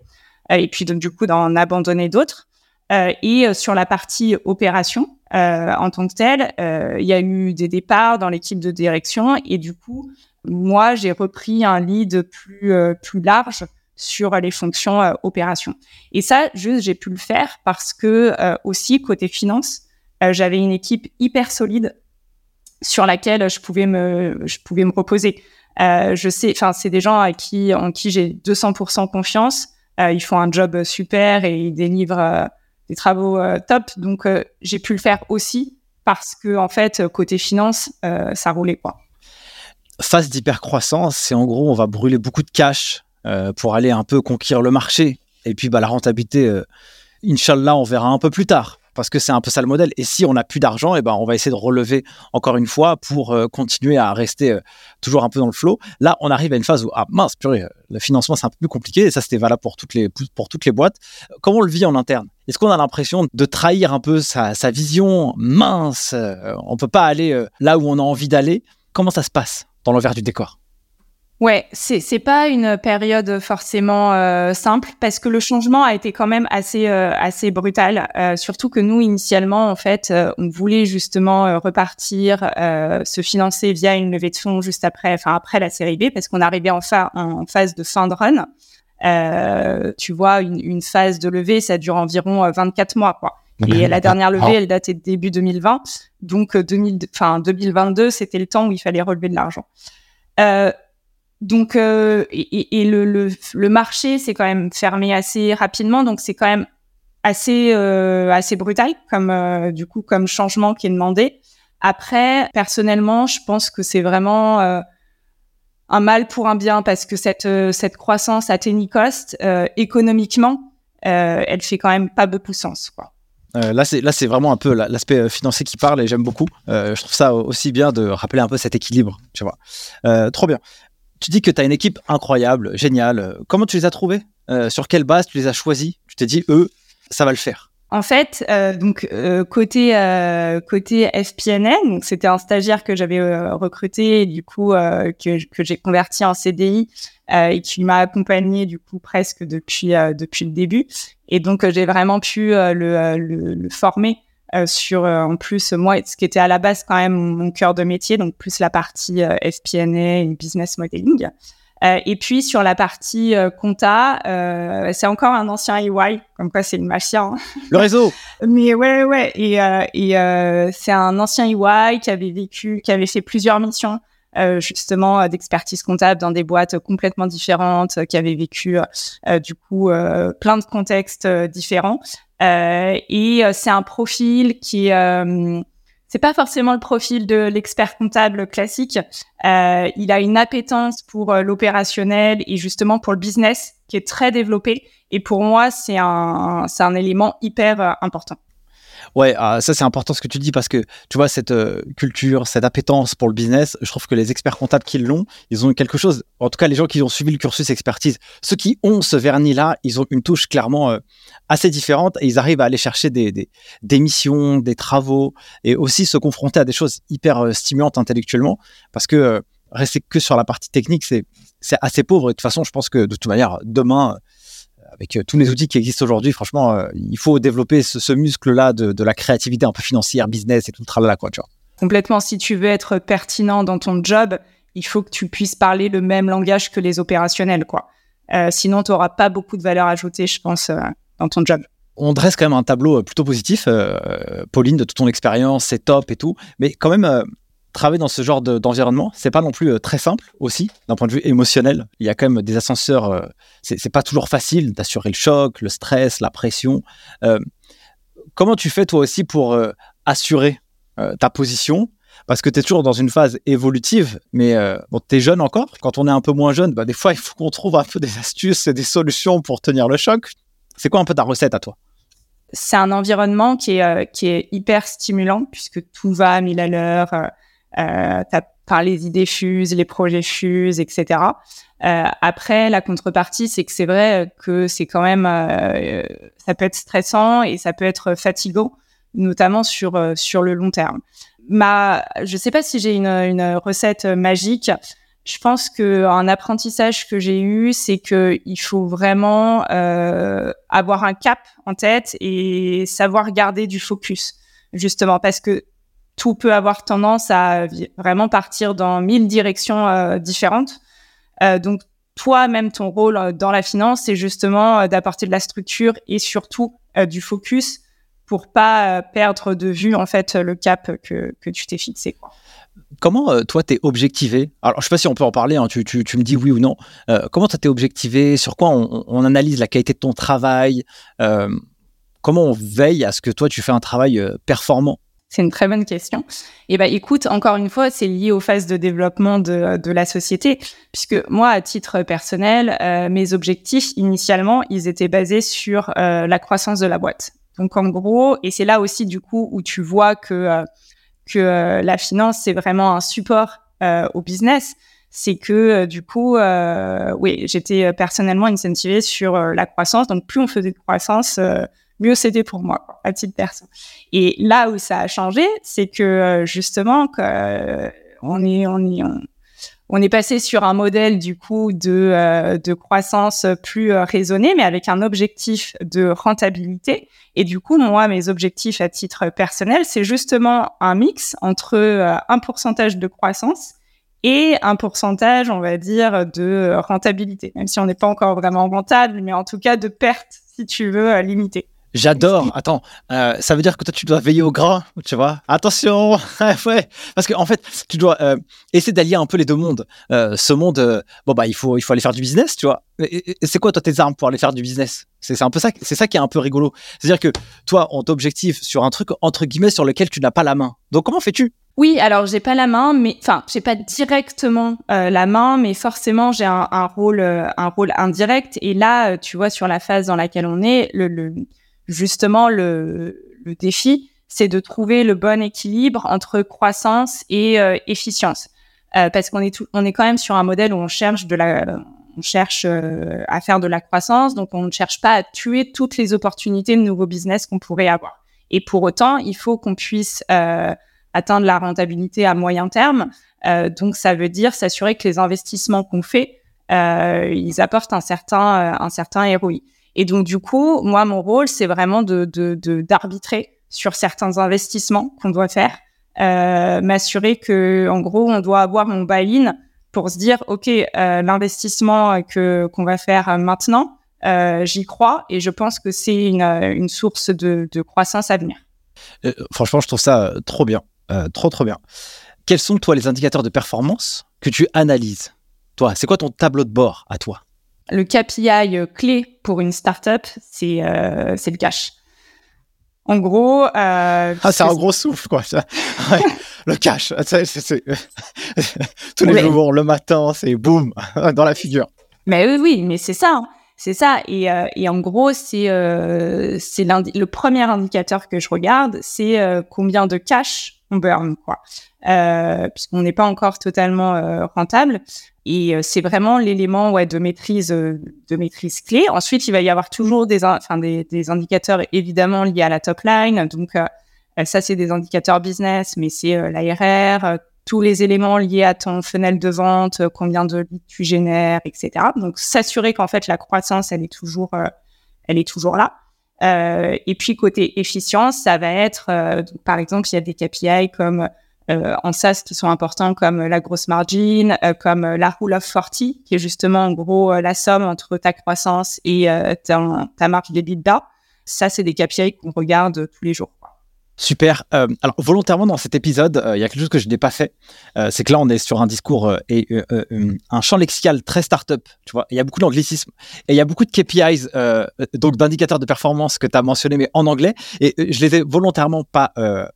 et puis donc, du coup d'en abandonner d'autres. et sur la partie opération, en tant que telle, il y a eu des départs dans l'équipe de direction et du coup, moi, j'ai repris un lead plus plus large sur les fonctions euh, opérations. Et ça, juste, j'ai pu le faire parce que euh, aussi côté finance, euh, j'avais une équipe hyper solide sur laquelle je pouvais me, je pouvais me reposer. je sais, enfin, c'est des gens à qui, en qui j'ai 200% confiance. ils font un job super et ils délivrent des travaux top. Donc, j'ai pu le faire aussi parce que, en fait, côté finance, ça roulait quoi. Phase d'hypercroissance, c'est en gros, on va brûler beaucoup de cash euh, pour aller un peu conquérir le marché. Et puis bah, la rentabilité, euh, Inch'Allah, on verra un peu plus tard. Parce que c'est un peu ça le modèle. Et si on n'a plus d'argent, et eh ben, on va essayer de relever encore une fois pour euh, continuer à rester toujours un peu dans le flot. Là, on arrive à une phase où, ah mince, purée, le financement, c'est un peu plus compliqué. Et ça, c'était valable pour toutes, les, pour toutes les boîtes. Comment on le vit en interne? Est-ce qu'on a l'impression de trahir un peu sa, sa vision? Mince On peut pas aller là où on a envie d'aller. Comment ça se passe dans l'envers du décor? Ouais, c'est c'est pas une période forcément euh, simple parce que le changement a été quand même assez euh, assez brutal. Euh, surtout que nous initialement en fait, on voulait justement repartir, se financer via une levée de fonds juste après, enfin après la série B parce qu'on arrivait en, en phase de fin de run. tu vois, une, une phase de levée, ça dure environ 24 mois quoi. Et la dernière levée, elle datait de début 2020. Donc 2000, enfin 2022, c'était le temps où il fallait relever de l'argent. Euh, donc, euh, et, le, le, le, marché s'est quand même fermé assez rapidement, donc c'est quand même assez euh, assez brutal comme euh, du coup comme changement qui est demandé. Après, personnellement, je pense que c'est vraiment euh, un mal pour un bien parce que cette cette croissance à tenny cost économiquement, elle fait quand même pas beaucoup de sens, quoi. là, c'est là, c'est vraiment un peu l'aspect financier qui parle et j'aime beaucoup. je trouve ça aussi bien de rappeler un peu cet équilibre, tu vois. trop bien tu dis que tu as une équipe incroyable, géniale. Comment tu les as trouvés? Euh, Sur quelle base tu les as choisis? Tu t'es dit, eux, ça va le faire en fait, euh, donc euh, côté côté FPNN, c'était un stagiaire que j'avais recruté et du coup que, que j'ai converti en CDI et qui m'a accompagné du coup presque depuis depuis le début. Et donc j'ai vraiment pu le, le, le, former euh, sur euh, en plus moi ce qui était à la base quand même mon cœur de métier donc plus la partie euh, FP&A et business modeling et puis sur la partie compta c'est encore un ancien EY comme quoi c'est une machine hein. le réseau mais ouais ouais et, et c'est un ancien EY qui avait vécu qui avait fait plusieurs missions justement d'expertise comptable dans des boîtes complètement différentes, qui avait vécu du coup plein de contextes différents. Euh, et euh, c'est un profil qui euh, c'est pas forcément le profil de l'expert comptable classique. Euh, il a une appétence pour l'opérationnel et justement pour le business qui est très développé. Et pour moi, c'est un, c'est un élément hyper important. Ouais, ah, ça c'est important ce que tu dis parce que tu vois cette euh, culture, cette appétence pour le business, je trouve que les experts comptables qui l'ont, ils ont quelque chose. En tout cas, les gens qui ont suivi le cursus expertise, ceux qui ont ce vernis-là, ils ont une touche clairement euh, assez différente et ils arrivent à aller chercher des, missions, des travaux et aussi se confronter à des choses hyper euh, stimulantes intellectuellement parce que rester que sur la partie technique, c'est c'est assez pauvre. Et de toute façon, je pense que de toute manière, demain avec euh, tous les outils qui existent aujourd'hui, franchement, euh, il faut développer ce, muscle-là de, la créativité un peu financière, business et tout le tralala, quoi, tu vois. Complètement. Si tu veux être pertinent dans ton job, il faut que tu puisses parler le même langage que les opérationnels, quoi. Euh, sinon, tu n'auras pas beaucoup de valeur ajoutée, je pense, dans ton job. On dresse quand même un tableau plutôt positif, Pauline, de toute ton expérience, c'est top et tout. Mais quand même, travailler dans ce genre d'environnement, c'est pas non plus euh, très simple aussi, d'un point de vue émotionnel. Il y a quand même des ascenseurs, euh, c'est pas toujours facile d'assurer le choc, le stress, la pression. Euh, comment tu fais toi aussi pour assurer ta position? Parce que tu es toujours dans une phase évolutive, mais bon, tu es jeune encore. Quand on est un peu moins jeune, bah, des fois, il faut qu'on trouve un peu des astuces et des solutions pour tenir le choc. C'est quoi un peu ta recette à toi? C'est un environnement qui est, qui est hyper stimulant puisque tout va à mille à l'heure euh, as, les idées fusent, les projets fusent, etc. Euh, après, la contrepartie, c'est que c'est vrai que c'est quand même, euh, ça peut être stressant et ça peut être fatigant, notamment sur euh, sur le long terme. Ma, je sais pas si j'ai une, une recette magique. je pense que un apprentissage que j'ai eu, c'est que il faut vraiment euh, avoir un cap en tête et savoir garder du focus, justement, parce que tout peut avoir tendance à vraiment partir dans mille directions euh, différentes. Euh, donc, toi, même ton rôle euh, dans la finance, c'est justement d'apporter de la structure et surtout du focus pour pas perdre de vue en fait le cap que, tu t'es fixé. Comment toi t'es objectivé? Alors je sais pas si on peut en parler, hein, tu, me dis oui ou non. Comment toi t'es objectivé? Sur quoi on, analyse la qualité de ton travail? Comment on veille à ce que toi tu fais un travail performant? C'est une très bonne question. Et eh ben, écoute, encore une fois, c'est lié aux phases de développement de, de, la société, puisque moi, à titre personnel, euh, mes objectifs initialement, ils étaient basés sur euh, la croissance de la boîte. Donc, en gros, et c'est là aussi du coup où tu vois que euh, que euh, la finance c'est vraiment un support euh, au business. C'est que du coup, oui, j'étais personnellement incentivée sur la croissance. Donc, plus on faisait de croissance mieux c'était pour moi, à titre perso. Et là où ça a changé, c'est que euh, justement, que, euh, on est, on est, on, est passé sur un modèle du coup de, euh, de croissance plus raisonnée, mais avec un objectif de rentabilité. Et du coup, moi, mes objectifs à titre personnel, c'est justement un mix entre un pourcentage de croissance et un pourcentage, on va dire, de rentabilité, même si on n'est pas encore vraiment rentable, mais en tout cas de perte, si tu veux, limitée. J'adore. Attends, euh, ça veut dire que toi, tu dois veiller au gras, tu vois? Attention, ouais. Parce qu'en en fait, tu dois euh, essayer d'allier un peu les deux mondes. Euh, ce monde, bon bah, il faut, il faut aller faire du business, tu vois. C'est quoi toi tes armes pour aller faire du business? C'est un peu ça, c'est ça qui est un peu rigolo. C'est-à-dire que toi, on t'objective sur un truc entre guillemets sur lequel tu n'as pas la main. Donc comment fais-tu? Oui, alors j'ai pas la main, mais enfin j'ai pas directement la main, mais forcément j'ai un, un, rôle, un rôle indirect. Et là, tu vois, sur la phase dans laquelle on est, le, le justement, le, le défi, c'est de trouver le bon équilibre entre croissance et euh, efficience. Euh, parce qu'on est, tout, on est quand même sur un modèle où on cherche de la, on cherche euh, à faire de la croissance, donc on ne cherche pas à tuer toutes les opportunités de nouveaux business qu'on pourrait avoir. Et pour autant, il faut qu'on puisse atteindre la rentabilité à moyen terme. donc ça veut dire s'assurer que les investissements qu'on fait, ils apportent un certain, un certain ROI. Et donc, du coup, moi, mon rôle, c'est vraiment d'arbitrer sur certains investissements qu'on doit faire, euh, m'assurer que, en gros, on doit avoir mon buy-in pour se dire, OK, euh, l'investissement que, qu'on va faire maintenant, euh, j'y crois et je pense que c'est une, une source de, de croissance à venir. franchement, je trouve ça trop bien, trop, trop bien. Quels sont, toi, les indicateurs de performance que tu analyses? Toi, c'est quoi ton tableau de bord à toi? Le KPI clé pour une startup, c'est euh, c'est le cash. En gros, euh, ah, c'est un gros souffle quoi. Ouais, le cash, c'est, tous les jours, le matin, c'est boum dans la figure. Mais oui, oui, mais c'est ça, hein. c'est ça. Et, euh, et, en gros, c'est c'est le premier indicateur que je regarde, c'est combien de cash on burn, quoi. Puisqu'on n'est pas encore totalement rentable. Et euh, c'est vraiment l'élément ouais, de maîtrise euh, de maîtrise clé. Ensuite, il va y avoir toujours des, enfin, des, des indicateurs évidemment liés à la top line. Donc euh, ça, c'est des indicateurs business, mais c'est l'ARR, tous les éléments liés à ton funnel de vente, combien de leads tu génères, etc. Donc s'assurer qu'en fait la croissance, elle est toujours, elle est toujours là. Euh, et puis côté efficience, ça va être, par exemple, il y a des KPI comme euh, en SaaS qui sont importants comme la grosse margin, euh, comme la rule of 40, qui est justement en gros euh, la somme entre ta croissance et ta, ta marge d'EBITDA. Ça, c'est des KPI qu'on regarde tous les jours. Super. Euh, alors volontairement dans cet épisode, il y a quelque chose que je n'ai pas fait. Euh, c'est que là on est sur un discours et un champ lexical très startup. Tu vois, il y a beaucoup d'anglicisme et il y a beaucoup de KPIs, donc d'indicateurs de performance que tu as mentionné, mais en anglais. Et je les ai volontairement pas euh,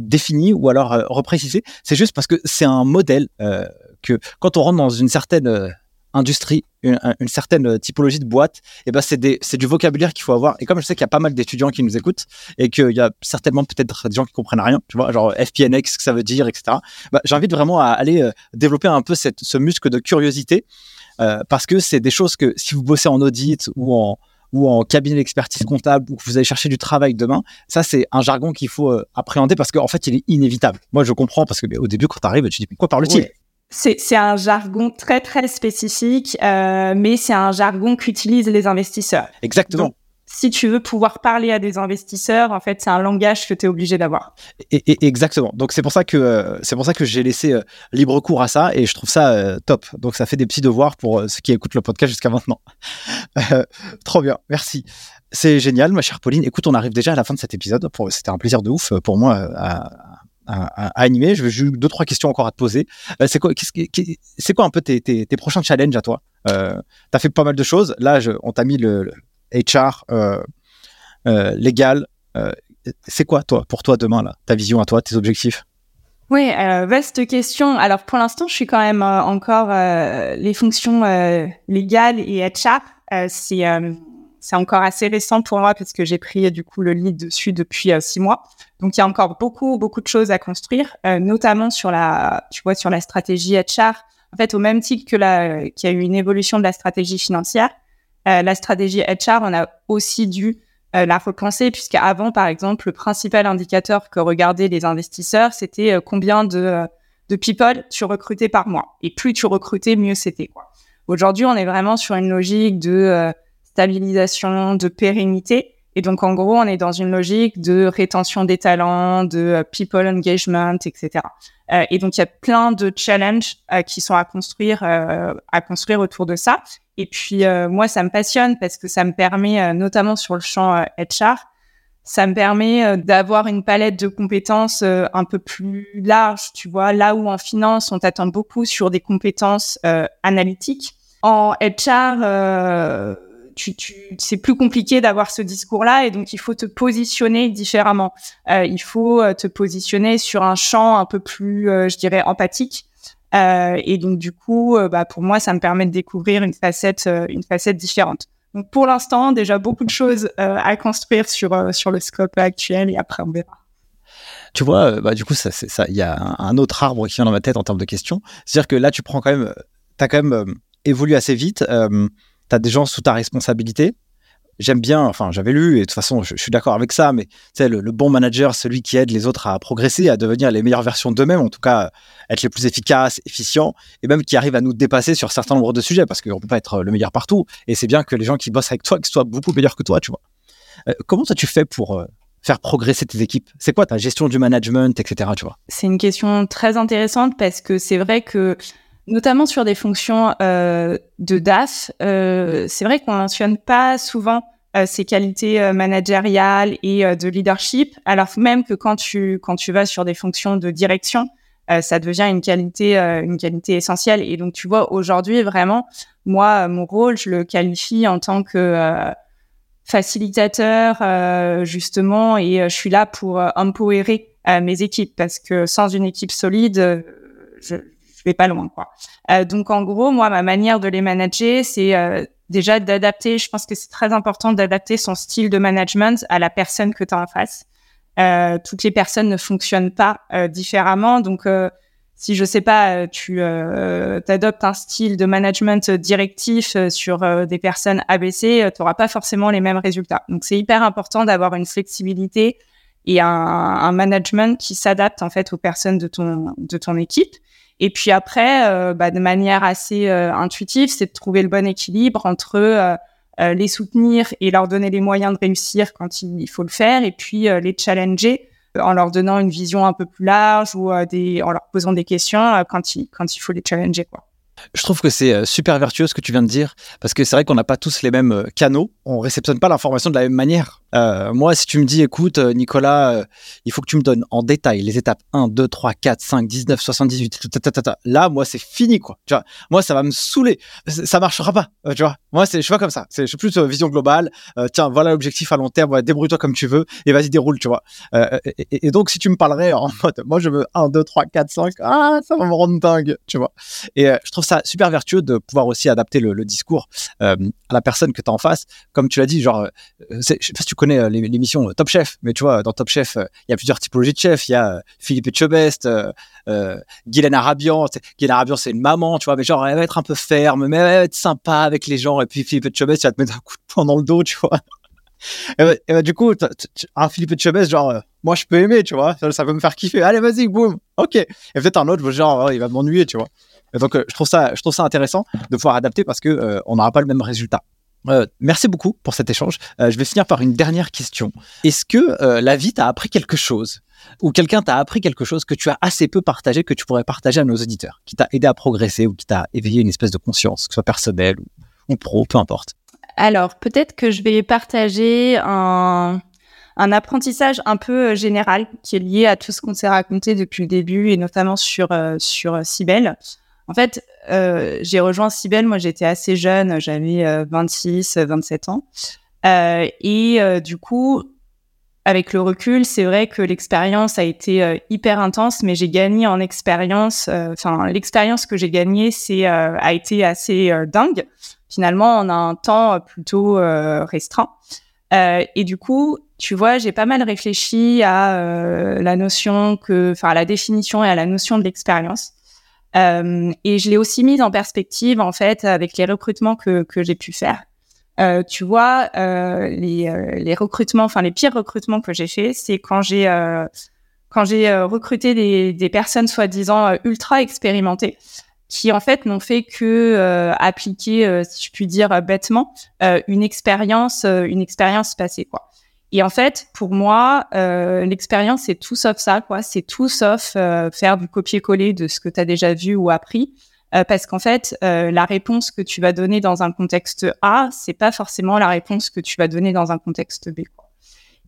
défini ou alors euh, reprécisé. C'est juste parce que c'est un modèle euh, que quand on rentre dans une certaine industrie, une, certaine typologie de boîte, et eh ben c'est du vocabulaire qu'il faut avoir. Et comme je sais qu'il y a pas mal d'étudiants qui nous écoutent et qu'il y a certainement peut-être des gens qui comprennent rien, tu vois, genre FPNX, ce que ça veut dire, etc. Bah, J'invite vraiment à aller développer un peu ce muscle de curiosité parce que c'est des choses que si vous bossez en audit ou en ou en cabinet d'expertise comptable ou que vous allez chercher du travail demain, ça c'est un jargon qu'il faut euh, appréhender parce qu'en fait il est inévitable. Moi je comprends parce que au début quand tu arrives tu dis mais quoi parle-t-il? C'est un jargon très très spécifique, euh, mais c'est un jargon qu'utilisent les investisseurs. Exactement. Si tu veux pouvoir parler à des investisseurs, en fait, c'est un langage que tu es obligé d'avoir. Exactement. Donc c'est pour ça que euh, que j'ai laissé euh, libre cours à ça et je trouve ça top. Donc ça fait des petits devoirs pour ceux qui écoutent le podcast jusqu'à maintenant. trop bien, merci. C'est génial, ma chère Pauline. Écoute, on arrive déjà à la fin de cet épisode. C'était un plaisir de ouf pour moi à, animer. Je vais deux trois questions encore à te poser. Euh, c'est quoi, un peu tes, prochains challenges à toi? Euh, Tu as fait pas mal de choses. Là, on t'a mis le, HR euh, euh, légal. c'est quoi toi pour toi demain là Ta vision à toi, tes objectifs? Oui, vaste question. Alors pour l'instant, je suis quand même encore les fonctions légales et HR. c'est c'est encore assez récent pour moi parce que j'ai pris du coup le lead dessus depuis euh, six mois. Donc il y a encore beaucoup beaucoup de choses à construire, euh, notamment sur la tu vois sur la stratégie HR. En fait, au même titre que la qu'il y a eu une évolution de la stratégie financière, euh, la stratégie HR, on a aussi dû la repenser puisqu'avant, par exemple, le principal indicateur que regardaient les investisseurs, c'était combien de de people tu recrutais par mois. Et plus tu recrutais, mieux c'était. Aujourd'hui, on est vraiment sur une logique de stabilisation, de pérennité. Et donc, en gros, on est dans une logique de rétention des talents, de euh, people engagement, etc. Euh, et donc, il y a plein de challenges euh, qui sont à construire, à construire autour de ça. Et puis, moi, ça me passionne parce que ça me permet, notamment sur le champ HR, ça me permet d'avoir une palette de compétences un peu plus large, tu vois. Là où en finance, on t'attend beaucoup sur des compétences analytiques. En HR, tu, tu, c'est plus compliqué d'avoir ce discours-là et donc il faut te positionner différemment. Euh, il faut euh, te positionner sur un champ un peu plus, euh, je dirais, empathique. Euh, et donc du coup, euh, bah, pour moi, ça me permet de découvrir une facette, une facette différente. Donc pour l'instant, déjà beaucoup de choses à construire sur sur le scope actuel et après on verra. Tu vois, bah, du coup, ça, il y a un, autre arbre qui vient dans ma tête en termes de questions. C'est-à-dire que là, tu prends quand même, as quand même évolué assez vite tu as des gens sous ta responsabilité. J'aime bien, enfin, j'avais lu, et de toute façon, je, suis d'accord avec ça, mais sais, le, bon manager, celui qui aide les autres à progresser, à devenir les meilleures versions d'eux-mêmes, en tout cas, être les plus efficaces, efficients, et même qui arrive à nous dépasser sur certains nombres de sujets, parce qu'on peut pas être le meilleur partout. Et c'est bien que les gens qui bossent avec toi, qu'ils soient beaucoup meilleurs que toi, tu vois. Euh, comment toi, tu fais pour euh, faire progresser tes équipes? C'est quoi ta gestion du management, etc., tu vois? C'est une question très intéressante parce que c'est vrai que notamment sur des fonctions euh, de DAF, euh, c'est vrai qu'on mentionne pas souvent euh, ces qualités euh, managériales et euh, de leadership, alors même que quand tu quand tu vas sur des fonctions de direction, ça devient une qualité une qualité essentielle. Et donc tu vois aujourd'hui vraiment, moi mon rôle, je le qualifie en tant que facilitateur justement, et je suis là pour empowerer mes équipes parce que sans une équipe solide, vais pas loin, quoi. Euh, donc en gros, moi, ma manière de les manager, c'est euh, déjà d'adapter. Je pense que c'est très important d'adapter son style de management à la personne que tu as en face. Euh, toutes les personnes ne fonctionnent pas différemment, donc si je sais pas, tu adoptes un style de management directif sur des personnes ABC, tu n'auras pas forcément les mêmes résultats. Donc c'est hyper important d'avoir une flexibilité et un, un management qui s'adapte en fait aux personnes de ton de ton équipe. Et puis après, euh, bah, de manière assez euh, intuitive, c'est de trouver le bon équilibre entre euh, les soutenir et leur donner les moyens de réussir quand il, faut le faire, et puis les challenger en leur donnant une vision un peu plus large ou en leur posant des questions quand il, faut les challenger. Je trouve que c'est super vertueux ce que tu viens de dire, parce que c'est vrai qu'on n'a pas tous les mêmes canaux, on réceptionne pas l'information de la même manière. Euh, moi, si tu me dis, écoute, euh, Nicolas, euh, il faut que tu me donnes en détail les étapes 1, 2, 3, 4, 5, 19, 78, là, moi, c'est fini, quoi. Tu vois, moi, ça va me saouler. Ça marchera pas, tu vois. Moi, c'est, je suis pas comme ça. C'est, je suis plus vision globale. tiens, voilà l'objectif à long terme. débrouille-toi comme tu veux et vas-y, déroule, tu vois. Et, et, donc, si tu me parlerais en mode, moi, je veux 1, 2, 3, 4, 5, ah, ça va me rendre dingue, tu vois. Et je trouve ça super vertueux de pouvoir aussi adapter le, le discours à la personne que tu as en face. Comme tu l'as dit, genre, je sais pas si tu connais euh, l'émission euh, Top Chef, mais tu vois, dans Top Chef, euh, il y a plusieurs typologies de chefs. Il y a Philippe Etchebest, euh, Guylaine Arabian. Guylaine Arabian, c'est une maman, tu vois, mais genre, elle va être un peu ferme, mais elle va être sympa avec les gens. Et puis Philippe Etchebest, il va te mettre un coup de poing dans le dos, tu vois. et, bah, bah, du coup, un Philippe Etchebest, genre, moi je peux aimer, tu vois, ça, ça, peut me faire kiffer. Allez, vas-y, boum, ok. Et peut-être un autre, genre, il va m'ennuyer, tu vois. Et donc, je trouve ça, je trouve ça intéressant de pouvoir adapter parce que euh, on n'aura pas le même résultat. Euh, merci beaucoup pour cet échange. Euh, je vais finir par une dernière question. Est-ce que euh, la vie t'a appris quelque chose? Ou quelqu'un t'a appris quelque chose que tu as assez peu partagé, que tu pourrais partager à nos auditeurs, qui t'a aidé à progresser ou qui t'a éveillé une espèce de conscience, que ce soit personnelle ou, pro, peu importe? Alors, peut-être que je vais partager un, apprentissage un peu général qui est lié à tout ce qu'on s'est raconté depuis le début et notamment sur, sur. En fait, euh, j'ai rejoint Cybelle, moi j'étais assez jeune, j'avais 26, euh, 27 ans. Euh, et euh, du coup, avec le recul, c'est vrai que l'expérience a été euh, hyper intense, mais j'ai gagné en expérience. Enfin, l'expérience que j'ai gagnée, c'est a été assez dingue. Finalement, en un temps plutôt restreint. et du coup, tu vois, j'ai pas mal réfléchi à la notion que, enfin, à la définition et à la notion de l'expérience. Euh, et je l'ai aussi mise en perspective en fait avec les recrutements que, que j'ai pu faire. Euh, tu vois, euh, les, euh, les, recrutements, enfin les pires recrutements que j'ai fait, c'est quand j'ai euh, quand j'ai recruté des, des personnes soi-disant ultra expérimentées, qui en fait n'ont fait que appliquer, si je puis dire bêtement, une expérience, une expérience passée quoi. Et en fait, pour moi, euh, l'expérience, c'est tout sauf ça, quoi. C'est tout sauf euh, faire du copier-coller de ce que tu as déjà vu ou appris. Euh, parce qu'en fait, euh, la réponse que tu vas donner dans un contexte A, c'est pas forcément la réponse que tu vas donner dans un contexte B. Quoi.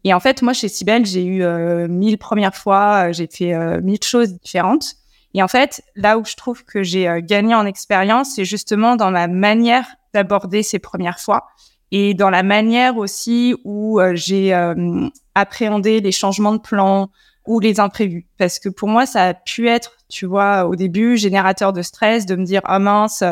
Et en fait, moi, chez Cybelle, j'ai eu euh, mille premières fois, j'ai fait mille choses différentes. Et en fait, là où je trouve que j'ai gagné en expérience, c'est justement dans ma manière d'aborder ces premières fois et dans la manière aussi où euh, j'ai euh, appréhendé les changements de plan ou les imprévus. Parce que pour moi, ça a pu être, tu vois, au début, générateur de stress, de me dire, oh mince,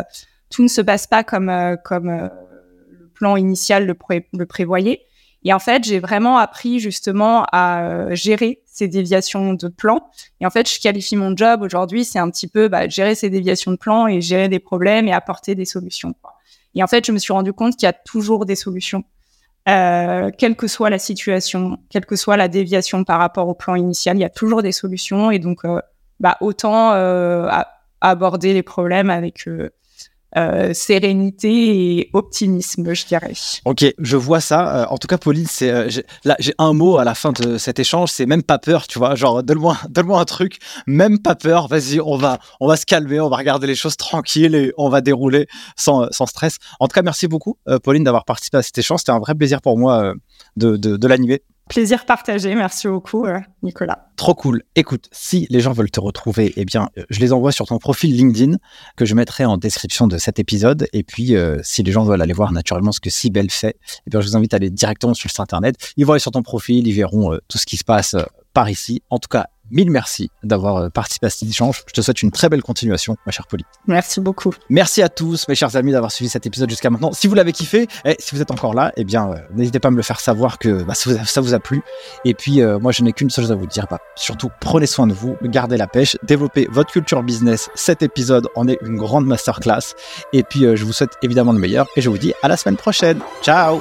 tout ne se passe pas comme, euh, comme le plan initial le prévoyait. Et en fait, j'ai vraiment appris justement à gérer ces déviations de plan. Et en fait, je qualifie mon job aujourd'hui, c'est un petit peu bah, gérer ces déviations de plan et gérer des problèmes et apporter des solutions. Quoi. Et en fait, je me suis rendu compte qu'il y a toujours des solutions, euh, quelle que soit la situation, quelle que soit la déviation par rapport au plan initial, il y a toujours des solutions. Et donc, euh, bah, autant euh, aborder les problèmes avec euh, sérénité et optimisme, je dirais. Ok, je vois ça. Euh, en tout cas, Pauline, c'est euh, là j'ai un mot à la fin de cet échange, c'est même pas peur, tu vois. Genre donne-moi, donne-moi un truc, même pas peur. Vas-y, on va, on va se calmer, on va regarder les choses tranquilles et on va dérouler sans, sans stress. En tout cas, merci beaucoup, Pauline, d'avoir participé à cet échange. C'était un vrai plaisir pour moi de, de, de l'animer. Plaisir partagé, merci beaucoup euh, Nicolas. Trop cool. Écoute, si les gens veulent te retrouver, eh bien, euh, je les envoie sur ton profil LinkedIn que je mettrai en description de cet épisode. Et puis, euh, si les gens veulent aller voir naturellement ce que Sibel fait, eh je vous invite à aller directement sur le site internet. Ils vont aller sur ton profil, ils verront tout ce qui se passe par ici. En tout cas, mille merci d'avoir euh, participé à cet échange. Je te souhaite une très belle continuation, ma chère Polly. Merci beaucoup. Merci à tous, mes chers amis, d'avoir suivi cet épisode jusqu'à maintenant. Si vous l'avez kiffé, et eh, si vous êtes encore là, eh bien, euh, n'hésitez pas à me le faire savoir que bah, ça, vous a, ça, vous a, plu. Et puis, euh, moi, je n'ai qu'une seule chose à vous dire. Bah, surtout, prenez soin de vous, gardez la pêche, développez votre culture business. Cet épisode en est une grande masterclass. Et puis, euh, je vous souhaite évidemment le meilleur. Et je vous dis à la semaine prochaine. Ciao